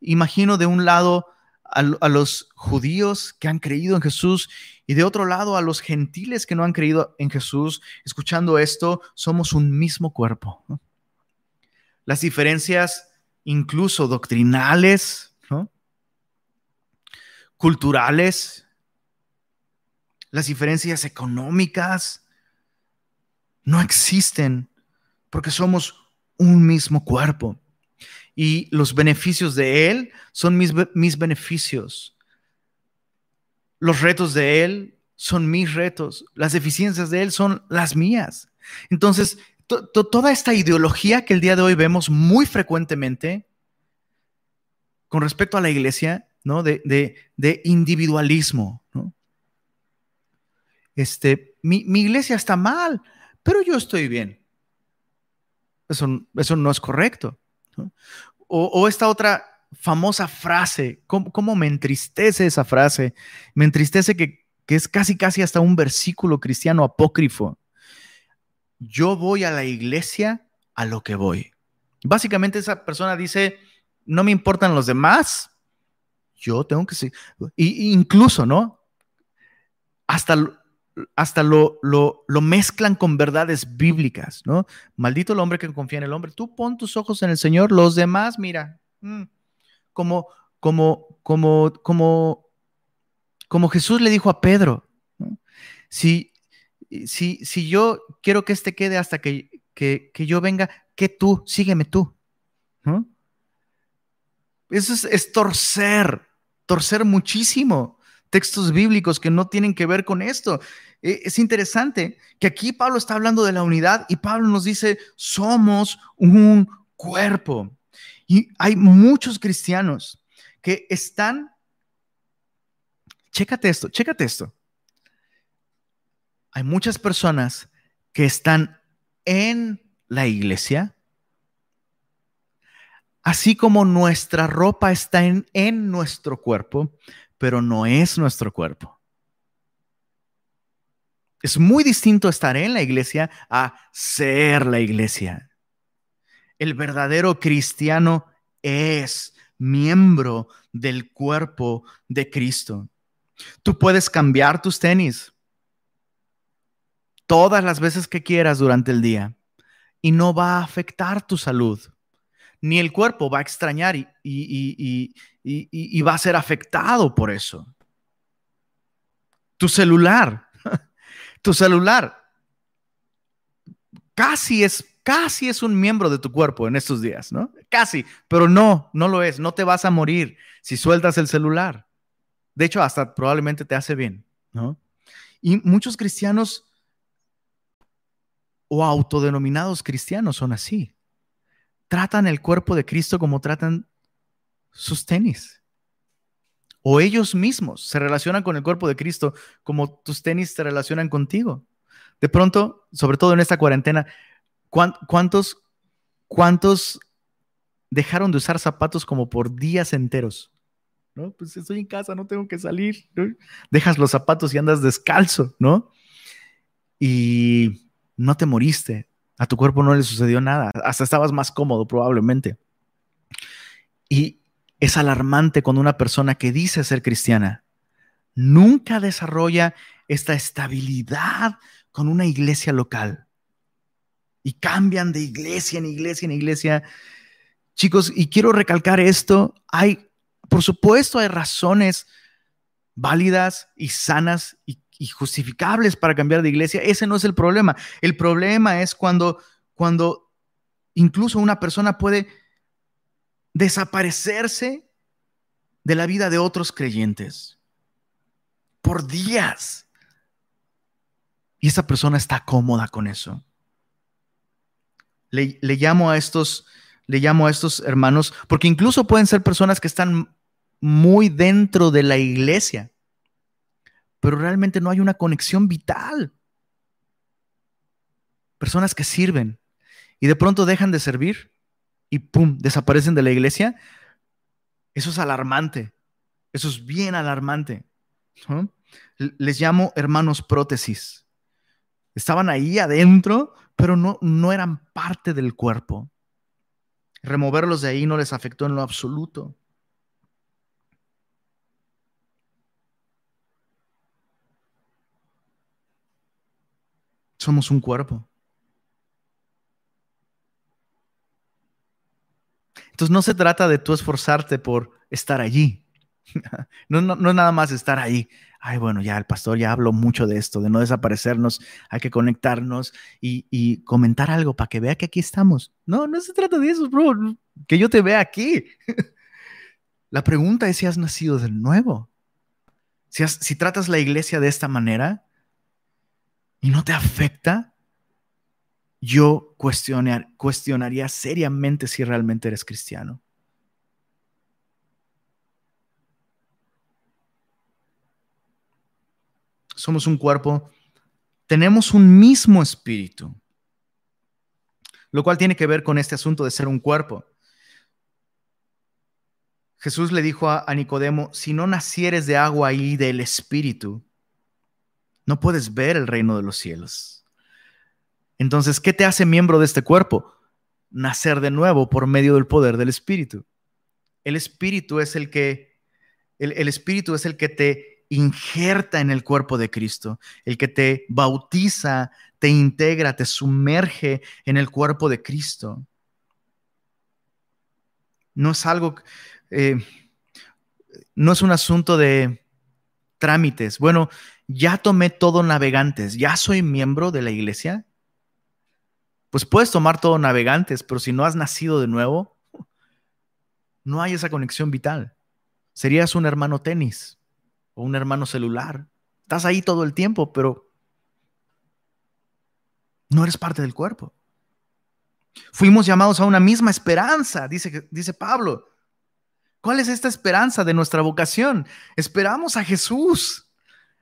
Imagino de un lado a, los judíos que han creído en Jesús y de otro lado a los gentiles que no han creído en Jesús. Escuchando esto, somos un mismo cuerpo. las diferencias incluso doctrinales, culturales, las diferencias económicas, no existen porque somos un mismo cuerpo. Y los beneficios de Él son mis, mis beneficios. Los retos de Él son mis retos. Las deficiencias de Él son las mías. Entonces, toda esta ideología que el día de hoy vemos muy frecuentemente con respecto a la iglesia, ¿no? De, individualismo, Este, mi, iglesia está mal, pero yo estoy bien. Eso, eso no es correcto. O, esta otra famosa frase, ¿cómo, me entristece esa frase? Me entristece que, que es casi, casi hasta un versículo cristiano apócrifo yo voy a la iglesia a lo que voy. Básicamente esa persona dice, no me importan los demás, yo tengo que ser, y, incluso, ¿no? Hasta, hasta lo, lo, mezclan con verdades bíblicas, ¿no? Maldito el hombre que confía en el hombre. Tú pon tus ojos en el Señor, los demás, mira, mm, como, como, como, como, como Jesús le dijo a Pedro, si, si, si yo quiero que este quede hasta que, yo venga, que tú, sígueme tú. Eso es, torcer, torcer muchísimo textos bíblicos que no tienen que ver con esto. E, es interesante que aquí Pablo está hablando de la unidad y Pablo nos dice, somos un cuerpo. Y hay muchos cristianos que están, chécate esto, chécate esto hay muchas personas que están en la iglesia, así como nuestra ropa está en, en nuestro cuerpo, pero no es nuestro cuerpo. Es muy distinto estar en la iglesia a ser la iglesia. El verdadero cristiano es miembro del cuerpo de Cristo. Tú puedes cambiar tus tenis, todas las veces que quieras durante el día y no va a afectar tu salud. Ni el cuerpo va a extrañar y, y, va a ser afectado por eso. Tu celular, tu celular casi es, casi es un miembro de tu cuerpo en estos días, ¿no? Casi, pero no, no lo es. No te vas a morir si sueltas el celular. De hecho, hasta probablemente te hace bien, ¿no? Y muchos cristianos o autodenominados cristianos son así. Tratan el cuerpo de Cristo como tratan sus tenis. O ellos mismos se relacionan con el cuerpo de Cristo como tus tenis se relacionan contigo. De pronto, sobre todo en esta cuarentena, ¿cuántos, cuántos dejaron de usar zapatos como por días enteros? ¿No? Pues estoy en casa, no tengo que salir. Dejas los zapatos y andas descalzo, ¿no? y no te moriste, a tu cuerpo no le sucedió nada, hasta estabas más cómodo probablemente. Y es alarmante cuando una persona que dice ser cristiana nunca desarrolla esta estabilidad con una iglesia local. Y cambian de iglesia en iglesia en iglesia. Chicos, y quiero recalcar esto, hay, por supuesto, hay razones válidas y sanas y, justificables para cambiar de iglesia. Ese no es el problema. El problema es cuando, cuando incluso una persona puede desaparecerse de la vida de otros creyentes por días. Y esa persona está cómoda con eso. Le, llamo a estos, le llamo a estos hermanos, porque incluso pueden ser personas que están muy dentro de la iglesia, pero realmente no hay una conexión vital. Personas que sirven y de pronto dejan de servir y pum, desaparecen de la iglesia. Eso es alarmante. Eso es bien alarmante. Les llamo hermanos prótesis. Estaban ahí adentro, pero no, no eran parte del cuerpo. Removerlos de ahí no les afectó en lo absoluto. Somos un cuerpo. Entonces no se trata de tú esforzarte por estar allí. no, no, no es nada más estar ahí ay, bueno, ya el pastor ya habló mucho de esto, de no desaparecernos, hay que conectarnos y, comentar algo para que vea que aquí estamos. No, no se trata de eso, bro, que yo te vea aquí. la pregunta es si has nacido de nuevo. Si, si tratas la iglesia de esta manera y no te afecta, yo cuestionaría seriamente si realmente eres cristiano. somos un cuerpo, tenemos un mismo espíritu, lo cual tiene que ver con este asunto de ser un cuerpo. Jesús le dijo a, Nicodemo, si no nacieres de agua y del espíritu, no puedes ver el reino de los cielos. Entonces, ¿qué te hace miembro de este cuerpo? Nacer de nuevo por medio del poder del espíritu. El espíritu es el que, el espíritu es el que te injerta en el cuerpo de Cristo, el que te bautiza, te integra, te sumerge en el cuerpo de Cristo. No es algo, eh, no es un asunto de trámites. Bueno, ya tomé todo navegantes, ya soy miembro de la iglesia. Pues puedes tomar todo navegantes, pero si no has nacido de nuevo, no hay esa conexión vital. Serías un hermano tenis o un hermano celular. Estás ahí todo el tiempo, pero no eres parte del cuerpo. Fuimos llamados a una misma esperanza, dice, dice Pablo. ¿Cuál es esta esperanza de nuestra vocación? Esperamos a Jesús.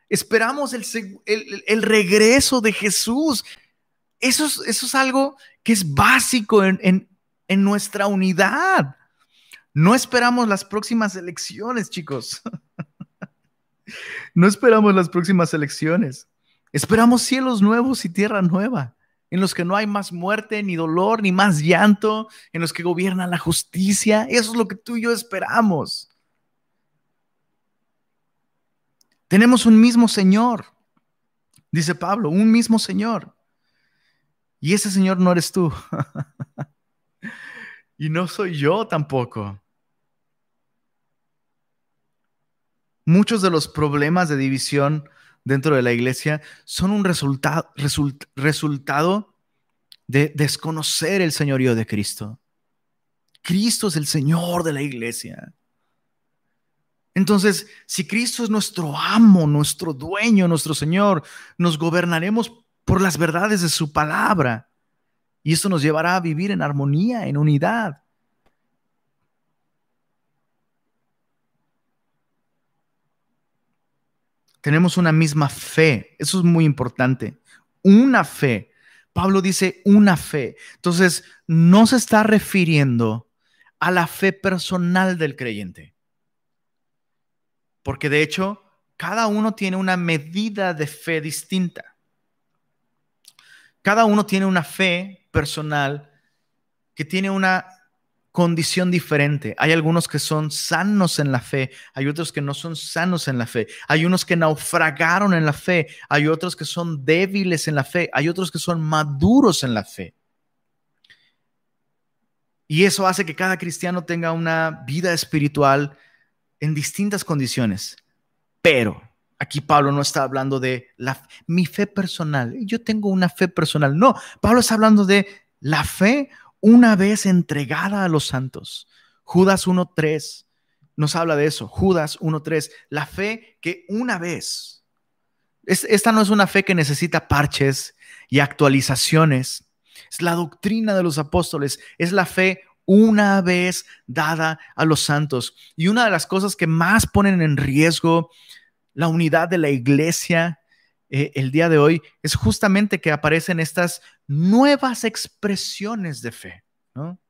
Esperamos el, regreso de Jesús. Eso es, algo que es básico en, en nuestra unidad. No esperamos las próximas elecciones, chicos. No esperamos las próximas elecciones. Esperamos cielos nuevos y tierra nueva, en los que no hay más muerte, ni dolor, ni más llanto, en los que gobierna la justicia. Eso es lo que tú y yo esperamos. Tenemos un mismo Señor, dice Pablo, un mismo Señor. Y ese Señor no eres tú. y no soy yo tampoco. Muchos de los problemas de división dentro de la iglesia son un resultado, resultado de desconocer el señorío de Cristo. Cristo es el Señor de la iglesia. Entonces, si Cristo es nuestro amo, nuestro dueño, nuestro Señor, nos gobernaremos por las verdades de su palabra. Y esto nos llevará a vivir en armonía, en unidad. tenemos una misma fe. Eso es muy importante. Una fe. Pablo dice una fe. Entonces, no se está refiriendo a la fe personal del creyente. Porque de hecho, cada uno tiene una medida de fe distinta. Cada uno tiene una fe personal que tiene una condición diferente. Hay algunos que son sanos en la fe, hay otros que no son sanos en la fe, hay unos que naufragaron en la fe, hay otros que son débiles en la fe, hay otros que son maduros en la fe. Y eso hace que cada cristiano tenga una vida espiritual en distintas condiciones. Pero aquí Pablo no está hablando de la, mi fe personal. Yo tengo una fe personal. No, Pablo está hablando de la fe una vez entregada a los santos. Judas 1.3 nos habla de eso. Judas 1.3, la fe que una vez, esta no es una fe que necesita parches y actualizaciones. Es la doctrina de los apóstoles, es la fe una vez dada a los santos. Y una de las cosas que más ponen en riesgo la unidad de la iglesia eh, el día de hoy es justamente que aparecen estas nuevas expresiones de fe. ¿no?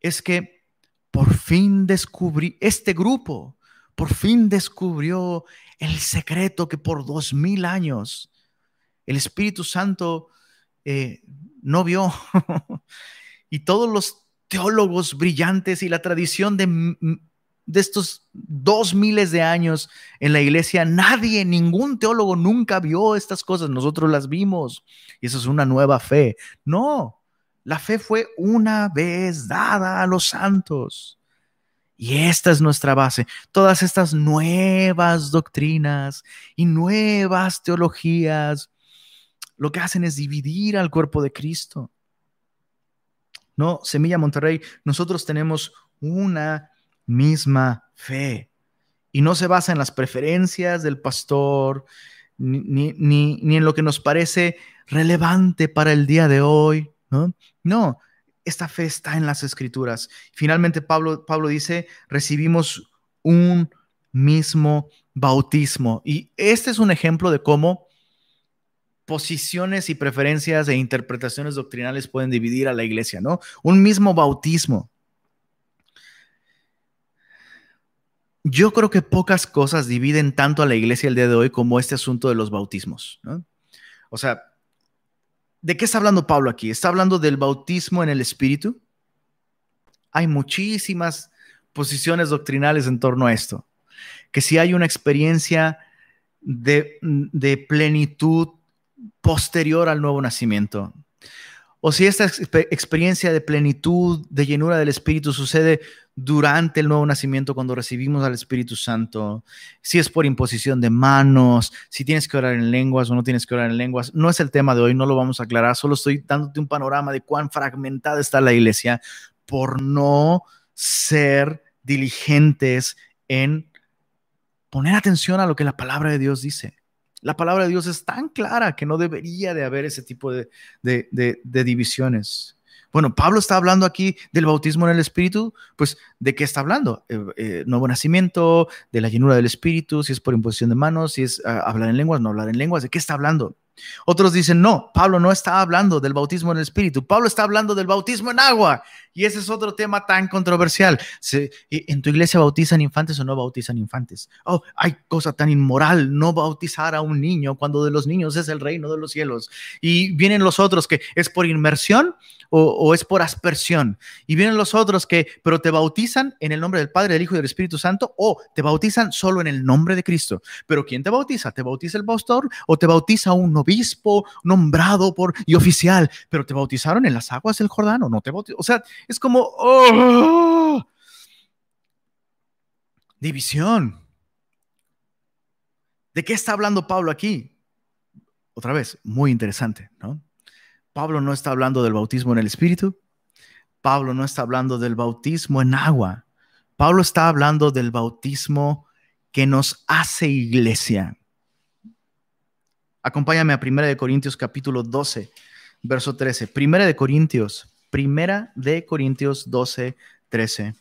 Es que por fin descubrí, este grupo por fin descubrió el secreto que por dos mil años el Espíritu Santo eh, no vio. y todos los teólogos brillantes y la tradición de de estos dos miles de años en la iglesia, nadie, ningún teólogo nunca vio estas cosas. Nosotros las vimos y eso es una nueva fe. No, la fe fue una vez dada a los santos. Y esta es nuestra base. Todas estas nuevas doctrinas y nuevas teologías lo que hacen es dividir al cuerpo de Cristo. No, Semilla Monterrey, nosotros tenemos una misma fe. Y no se basa en las preferencias del pastor, ni, ni, en lo que nos parece relevante para el día de hoy. No, no esta fe está en las escrituras. Finalmente Pablo, Pablo dice, recibimos un mismo bautismo. Y este es un ejemplo de cómo posiciones y preferencias e interpretaciones doctrinales pueden dividir a la iglesia, ¿no? Un mismo bautismo. Yo creo que pocas cosas dividen tanto a la iglesia el día de hoy como este asunto de los bautismos. O sea, ¿de qué está hablando Pablo aquí? ¿Está hablando del bautismo en el Espíritu? Hay muchísimas posiciones doctrinales en torno a esto. Que si hay una experiencia de, de plenitud posterior al nuevo nacimiento, o si esta experiencia de plenitud, de llenura del Espíritu sucede durante el nuevo nacimiento cuando recibimos al Espíritu Santo, si es por imposición de manos, si tienes que orar en lenguas o no tienes que orar en lenguas, no es el tema de hoy, no lo vamos a aclarar, solo estoy dándote un panorama de cuán fragmentada está la iglesia por no ser diligentes en poner atención a lo que la palabra de Dios dice. La palabra de Dios es tan clara que no debería de haber ese tipo de, divisiones. Bueno, Pablo está hablando aquí del bautismo en el Espíritu, pues ¿de qué está hablando? Eh, eh, nuevo nacimiento, de la llenura del Espíritu, si es por imposición de manos, si es ah, hablar en lenguas, no hablar en lenguas, ¿de qué está hablando? Otros dicen, no, Pablo no está hablando del bautismo en el Espíritu, Pablo está hablando del bautismo en agua. Y ese es otro tema tan controversial. ¿En tu iglesia bautizan infantes o no bautizan infantes? Oh, hay cosa tan inmoral no bautizar a un niño cuando de los niños es el reino de los cielos. Y vienen los otros que es por inmersión o, es por aspersión. Y vienen los otros que, pero te bautizan en el nombre del Padre, del Hijo y del Espíritu Santo o te bautizan solo en el nombre de Cristo. Pero ¿quién te bautiza? ¿Te bautiza el pastor o te bautiza un obispo nombrado por y oficial? Pero te bautizaron en las aguas del Jordán o no te bautizaron. O sea, es como, oh, división. ¿De qué está hablando Pablo aquí? Otra vez, muy interesante, ¿no? Pablo no está hablando del bautismo en el Espíritu. Pablo no está hablando del bautismo en agua. Pablo está hablando del bautismo que nos hace iglesia. Acompáñame a 1 Corintios capítulo 12, verso 13. Primera de Corintios Primera de Corintios 12, 13.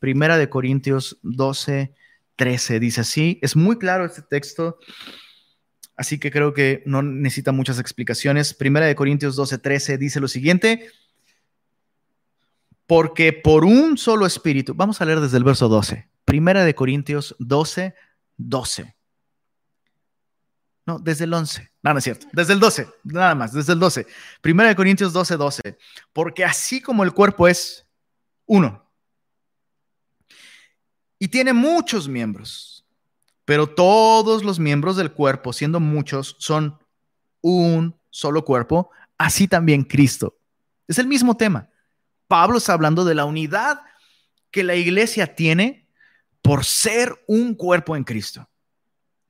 Primera de Corintios 12, 13. Dice así, es muy claro este texto, así que creo que no necesita muchas explicaciones. Primera de Corintios 12, 13 dice lo siguiente, porque por un solo espíritu, vamos a leer desde el verso 12. Primera de Corintios 12, 12. No, desde el 11. No, no es cierto. Desde el 12. Nada más, desde el 12. Primera de Corintios 12, 12. Porque así como el cuerpo es uno y tiene muchos miembros, pero todos los miembros del cuerpo, siendo muchos, son un solo cuerpo, así también Cristo. Es el mismo tema. Pablo está hablando de la unidad que la iglesia tiene por ser un cuerpo en Cristo.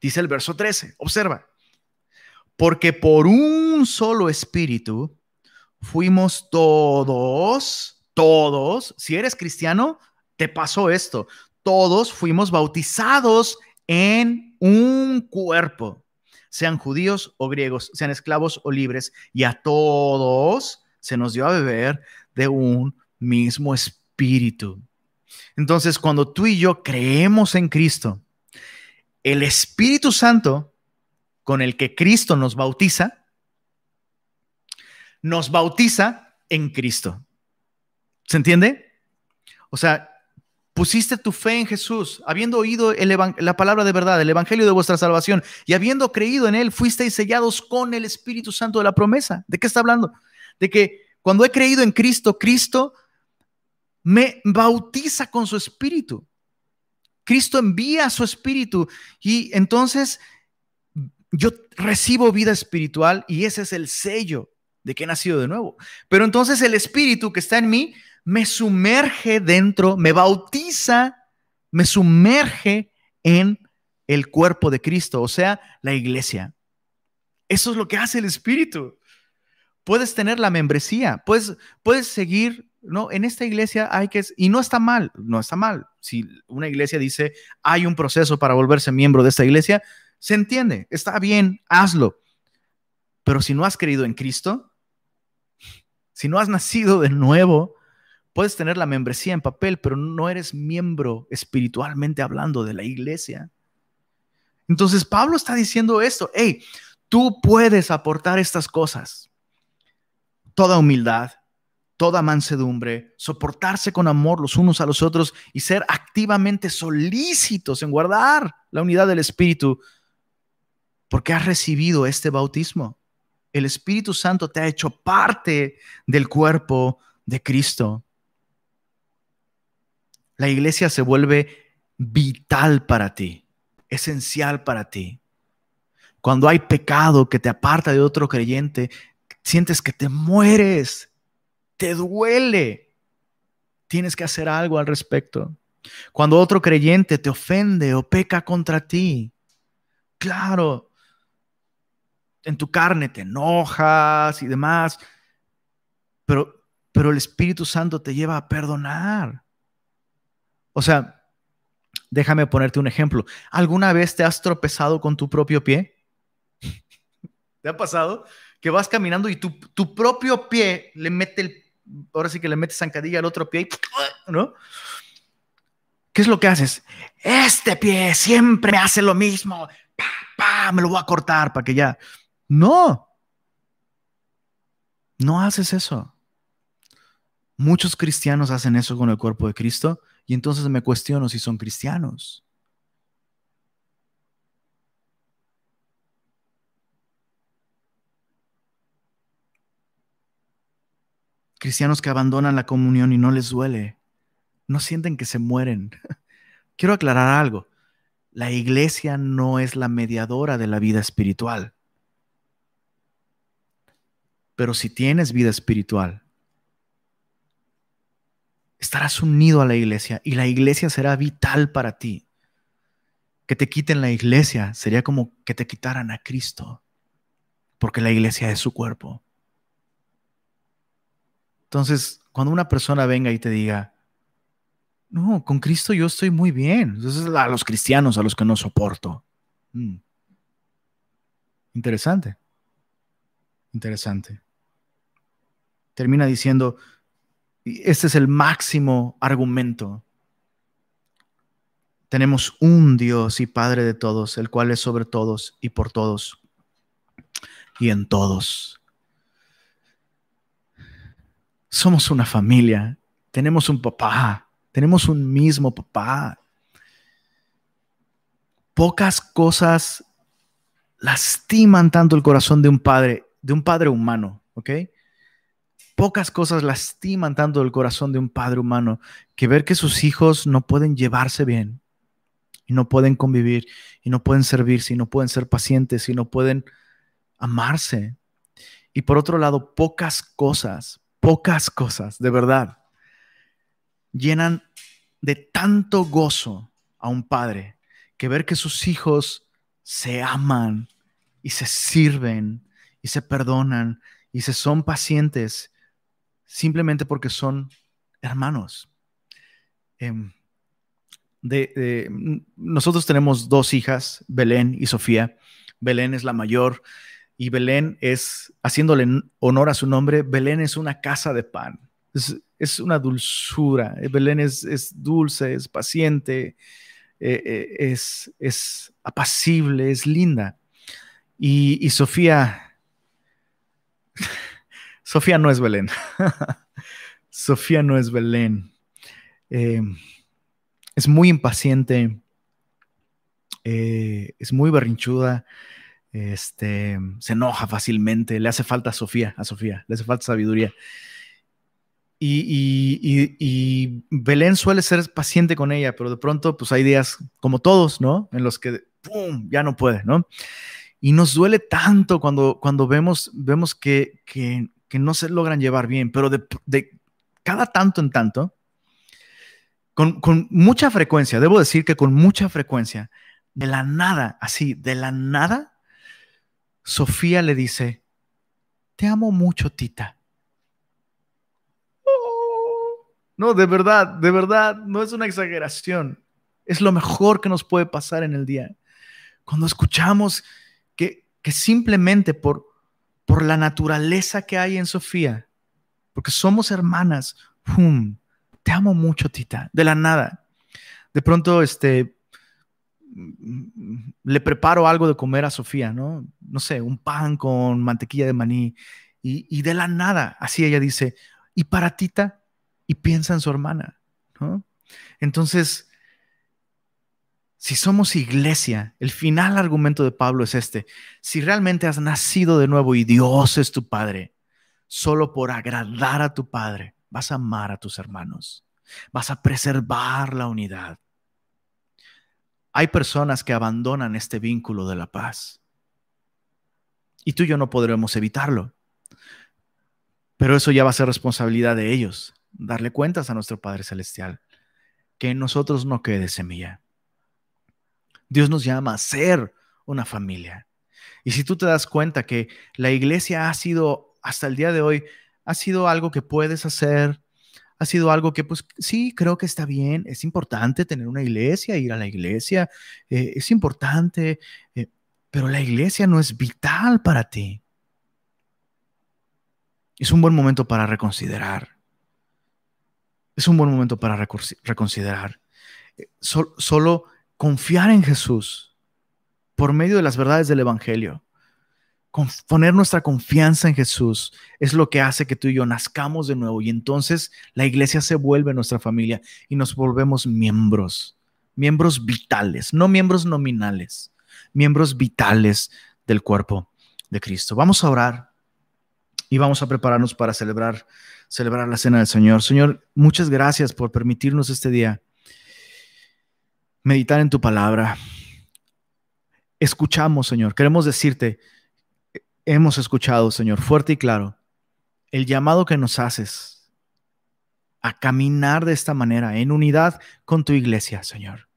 Dice el verso 13, observa, porque por un solo espíritu fuimos todos, todos, si eres cristiano, te pasó esto, todos fuimos bautizados en un cuerpo, sean judíos o griegos, sean esclavos o libres, y a todos se nos dio a beber de un mismo espíritu. Entonces, cuando tú y yo creemos en Cristo, el Espíritu Santo con el que Cristo nos bautiza, nos bautiza en Cristo. ¿Se entiende? O sea, pusiste tu fe en Jesús, habiendo oído la palabra de verdad, el Evangelio de vuestra salvación, y habiendo creído en Él, fuisteis sellados con el Espíritu Santo de la promesa. ¿De qué está hablando? De que cuando he creído en Cristo, Cristo me bautiza con su Espíritu. Cristo envía su espíritu y entonces yo recibo vida espiritual y ese es el sello de que he nacido de nuevo. Pero entonces el espíritu que está en mí me sumerge dentro, me bautiza, me sumerge en el cuerpo de Cristo, o sea, la iglesia. Eso es lo que hace el espíritu. Puedes tener la membresía, puedes, puedes seguir no, en esta iglesia hay que, y no está mal, no está mal. Si una iglesia dice, hay un proceso para volverse miembro de esta iglesia, se entiende, está bien, hazlo. Pero si no has creído en Cristo, si no has nacido de nuevo, puedes tener la membresía en papel, pero no eres miembro espiritualmente hablando de la iglesia. Entonces Pablo está diciendo esto, hey, tú puedes aportar estas cosas. Toda humildad, toda mansedumbre, soportarse con amor los unos a los otros y ser activamente solícitos en guardar la unidad del Espíritu, porque has recibido este bautismo. El Espíritu Santo te ha hecho parte del cuerpo de Cristo. La iglesia se vuelve vital para ti, esencial para ti. Cuando hay pecado que te aparta de otro creyente, sientes que te mueres te duele, tienes que hacer algo al respecto. Cuando otro creyente te ofende o peca contra ti, claro, en tu carne te enojas y demás, pero, pero el Espíritu Santo te lleva a perdonar. O sea, déjame ponerte un ejemplo. ¿Alguna vez te has tropezado con tu propio pie? ¿Te ha pasado? Que vas caminando y tu, tu propio pie le mete el ahora sí que le metes zancadilla al otro pie, ¿no? ¿Qué es lo que haces? Este pie siempre me hace lo mismo. Pa, me lo voy a cortar para que ya. No. No haces eso. Muchos cristianos hacen eso con el cuerpo de Cristo y entonces me cuestiono si son cristianos. Cristianos que abandonan la comunión y no les duele, no sienten que se mueren. Quiero aclarar algo. La iglesia no es la mediadora de la vida espiritual. Pero si tienes vida espiritual, estarás unido a la iglesia y la iglesia será vital para ti. Que te quiten la iglesia sería como que te quitaran a Cristo, porque la iglesia es su cuerpo. Entonces, cuando una persona venga y te diga, no, con Cristo yo estoy muy bien. Entonces, a los cristianos a los que no soporto. Mm. Interesante. Interesante. Termina diciendo, este es el máximo argumento. Tenemos un Dios y Padre de todos, el cual es sobre todos y por todos y en todos. Somos una familia, tenemos un papá, tenemos un mismo papá. Pocas cosas lastiman tanto el corazón de un padre, de un padre humano, ¿ok? Pocas cosas lastiman tanto el corazón de un padre humano que ver que sus hijos no pueden llevarse bien y no pueden convivir y no pueden servirse y no pueden ser pacientes y no pueden amarse. Y por otro lado, pocas cosas, pocas cosas, de verdad, llenan de tanto gozo a un padre que ver que sus hijos se aman y se sirven y se perdonan y se son pacientes simplemente porque son hermanos. Em, nosotros tenemos dos hijas, Belén y Sofía. Belén es la mayor y Belén es, haciéndole honor a su nombre, Belén es una casa de pan. Es, una dulzura. Belén es, dulce, es paciente, eh, eh, es, apacible, es linda. Y, Sofía, Sofía no es Belén. Sofía no es Belén. Eh, es muy impaciente, eh, es muy berrinchuda, este, se enoja fácilmente, le hace falta a Sofía, a Sofía, le hace falta sabiduría. Y, Belén suele ser paciente con ella, pero de pronto pues hay días como todos, ¿no? En los que, ¡pum!, ya no puede, ¿no? Y nos duele tanto cuando, cuando vemos, vemos que, que, no se logran llevar bien, pero de, de, cada tanto en tanto, con, con mucha frecuencia, debo decir que con mucha frecuencia, de la nada, así, de la nada, Sofía le dice, te amo mucho, tita. No, de verdad, de verdad, no es una exageración. Es lo mejor que nos puede pasar en el día. Cuando escuchamos que, simplemente por, por la naturaleza que hay en Sofía, porque somos hermanas, te amo mucho, tita, de la nada. De pronto, este, le preparo algo de comer a Sofía, ¿no? No sé, un pan con mantequilla de maní. Y, y de la nada, así ella dice, ¿y para tita? Y piensa en su hermana, ¿no? Entonces, si somos iglesia, el final argumento de Pablo es este. Si realmente has nacido de nuevo y Dios es tu Padre, solo por agradar a tu Padre, vas a amar a tus hermanos, vas a preservar la unidad. Hay personas que abandonan este vínculo de la paz. Y tú y yo no podremos evitarlo. Pero eso ya va a ser responsabilidad de ellos, darle cuentas a nuestro Padre Celestial, que en nosotros no quede semilla. Dios nos llama a ser una familia. Y si tú te das cuenta que la iglesia ha sido, hasta el día de hoy, ha sido algo que puedes hacer, ha sido algo que, pues sí, creo que está bien, es importante tener una iglesia, ir a la iglesia, eh, es importante, eh, pero la iglesia no es vital para ti. Es un buen momento para reconsiderar. Es un buen momento para reconsiderar. Eh, solo confiar en Jesús por medio de las verdades del Evangelio. Poner nuestra confianza en Jesús es lo que hace que tú y yo nazcamos de nuevo y entonces la iglesia se vuelve nuestra familia y nos volvemos miembros, miembros vitales, no miembros nominales, miembros vitales del cuerpo de Cristo. Vamos a orar y vamos a prepararnos para celebrar celebrar la cena del Señor. Señor, muchas gracias por permitirnos este día meditar en tu palabra. Escuchamos, Señor. Queremos decirte, hemos escuchado, Señor, fuerte y claro, el llamado que nos haces a caminar de esta manera, en unidad con tu iglesia, Señor.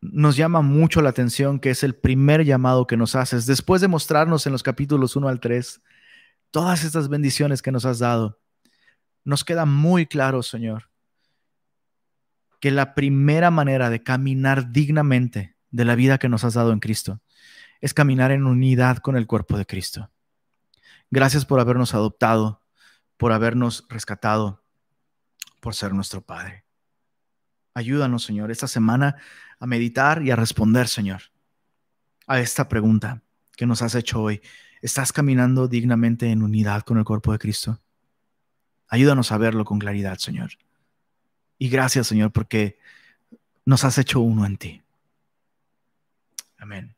Nos llama mucho la atención que es el primer llamado que nos haces, después de mostrarnos en los capítulos 1 al 3 todas estas bendiciones que nos has dado. Nos queda muy claro, Señor, que la primera manera de caminar dignamente de la vida que nos has dado en Cristo es caminar en unidad con el cuerpo de Cristo. Gracias por habernos adoptado, por habernos rescatado, por ser nuestro Padre. Ayúdanos, Señor, esta semana a meditar y a responder, Señor, a esta pregunta que nos has hecho hoy. ¿Estás caminando dignamente en unidad con el cuerpo de Cristo? Ayúdanos a verlo con claridad, Señor. Y gracias, Señor, porque nos has hecho uno en ti. Amén.